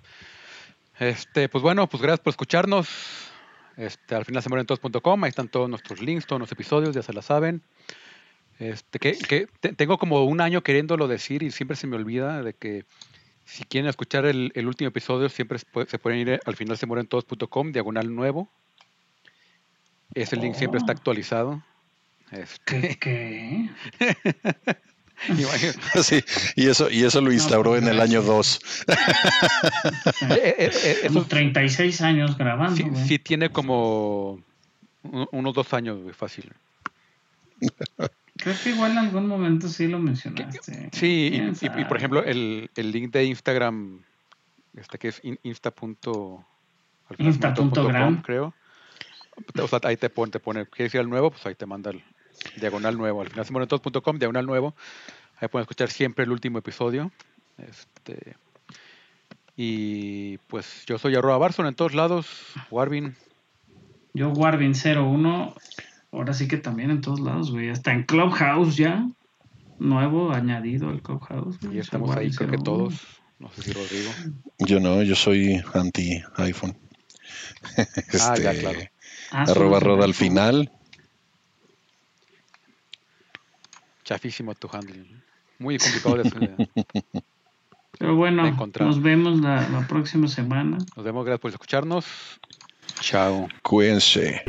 Este, pues bueno, pues gracias por escucharnos. Este, al final se mueren todos.com, ahí están todos nuestros links, todos los episodios, ya se la saben. Este, que, tengo como un año queriéndolo decir y siempre se me olvida de que si quieren escuchar el, último episodio, siempre se pueden ir al final se diagonal nuevo. Ese link siempre está oh. actualizado. ¿Qué? Este.
y eso, y eso lo instauró pues, en el año 2.
Son 36 años grabando.
Sí, tiene como unos dos años, fácil.
que igual en algún momento sí lo mencionaste.
Sí, y, por ejemplo, el, link de Instagram, este que es insta.gram, creo. O sea, ahí te pone, te pone, ¿quieres ir al nuevo? Pues ahí te manda el diagonal nuevo. Al final, simonetos.com, diagonal nuevo. Ahí pueden escuchar siempre el último episodio. Este, y pues yo soy arroba Barson en todos lados. Warvin.
Yo Warvin01 ahora sí que también en todos lados, güey. Hasta en Clubhouse ya. Nuevo, añadido al Clubhouse. Y
estamos ahí, creo que todos. No sé si Rodrigo.
Yo no, yo soy anti iPhone. ah, ya, este, claro. Ah, arroba roda al final.
Chafísimo tu handling. Muy complicado de hacer. ¿eh?
Pero bueno, nos vemos la, la próxima semana.
Nos vemos, gracias por escucharnos.
Chao, cuídense.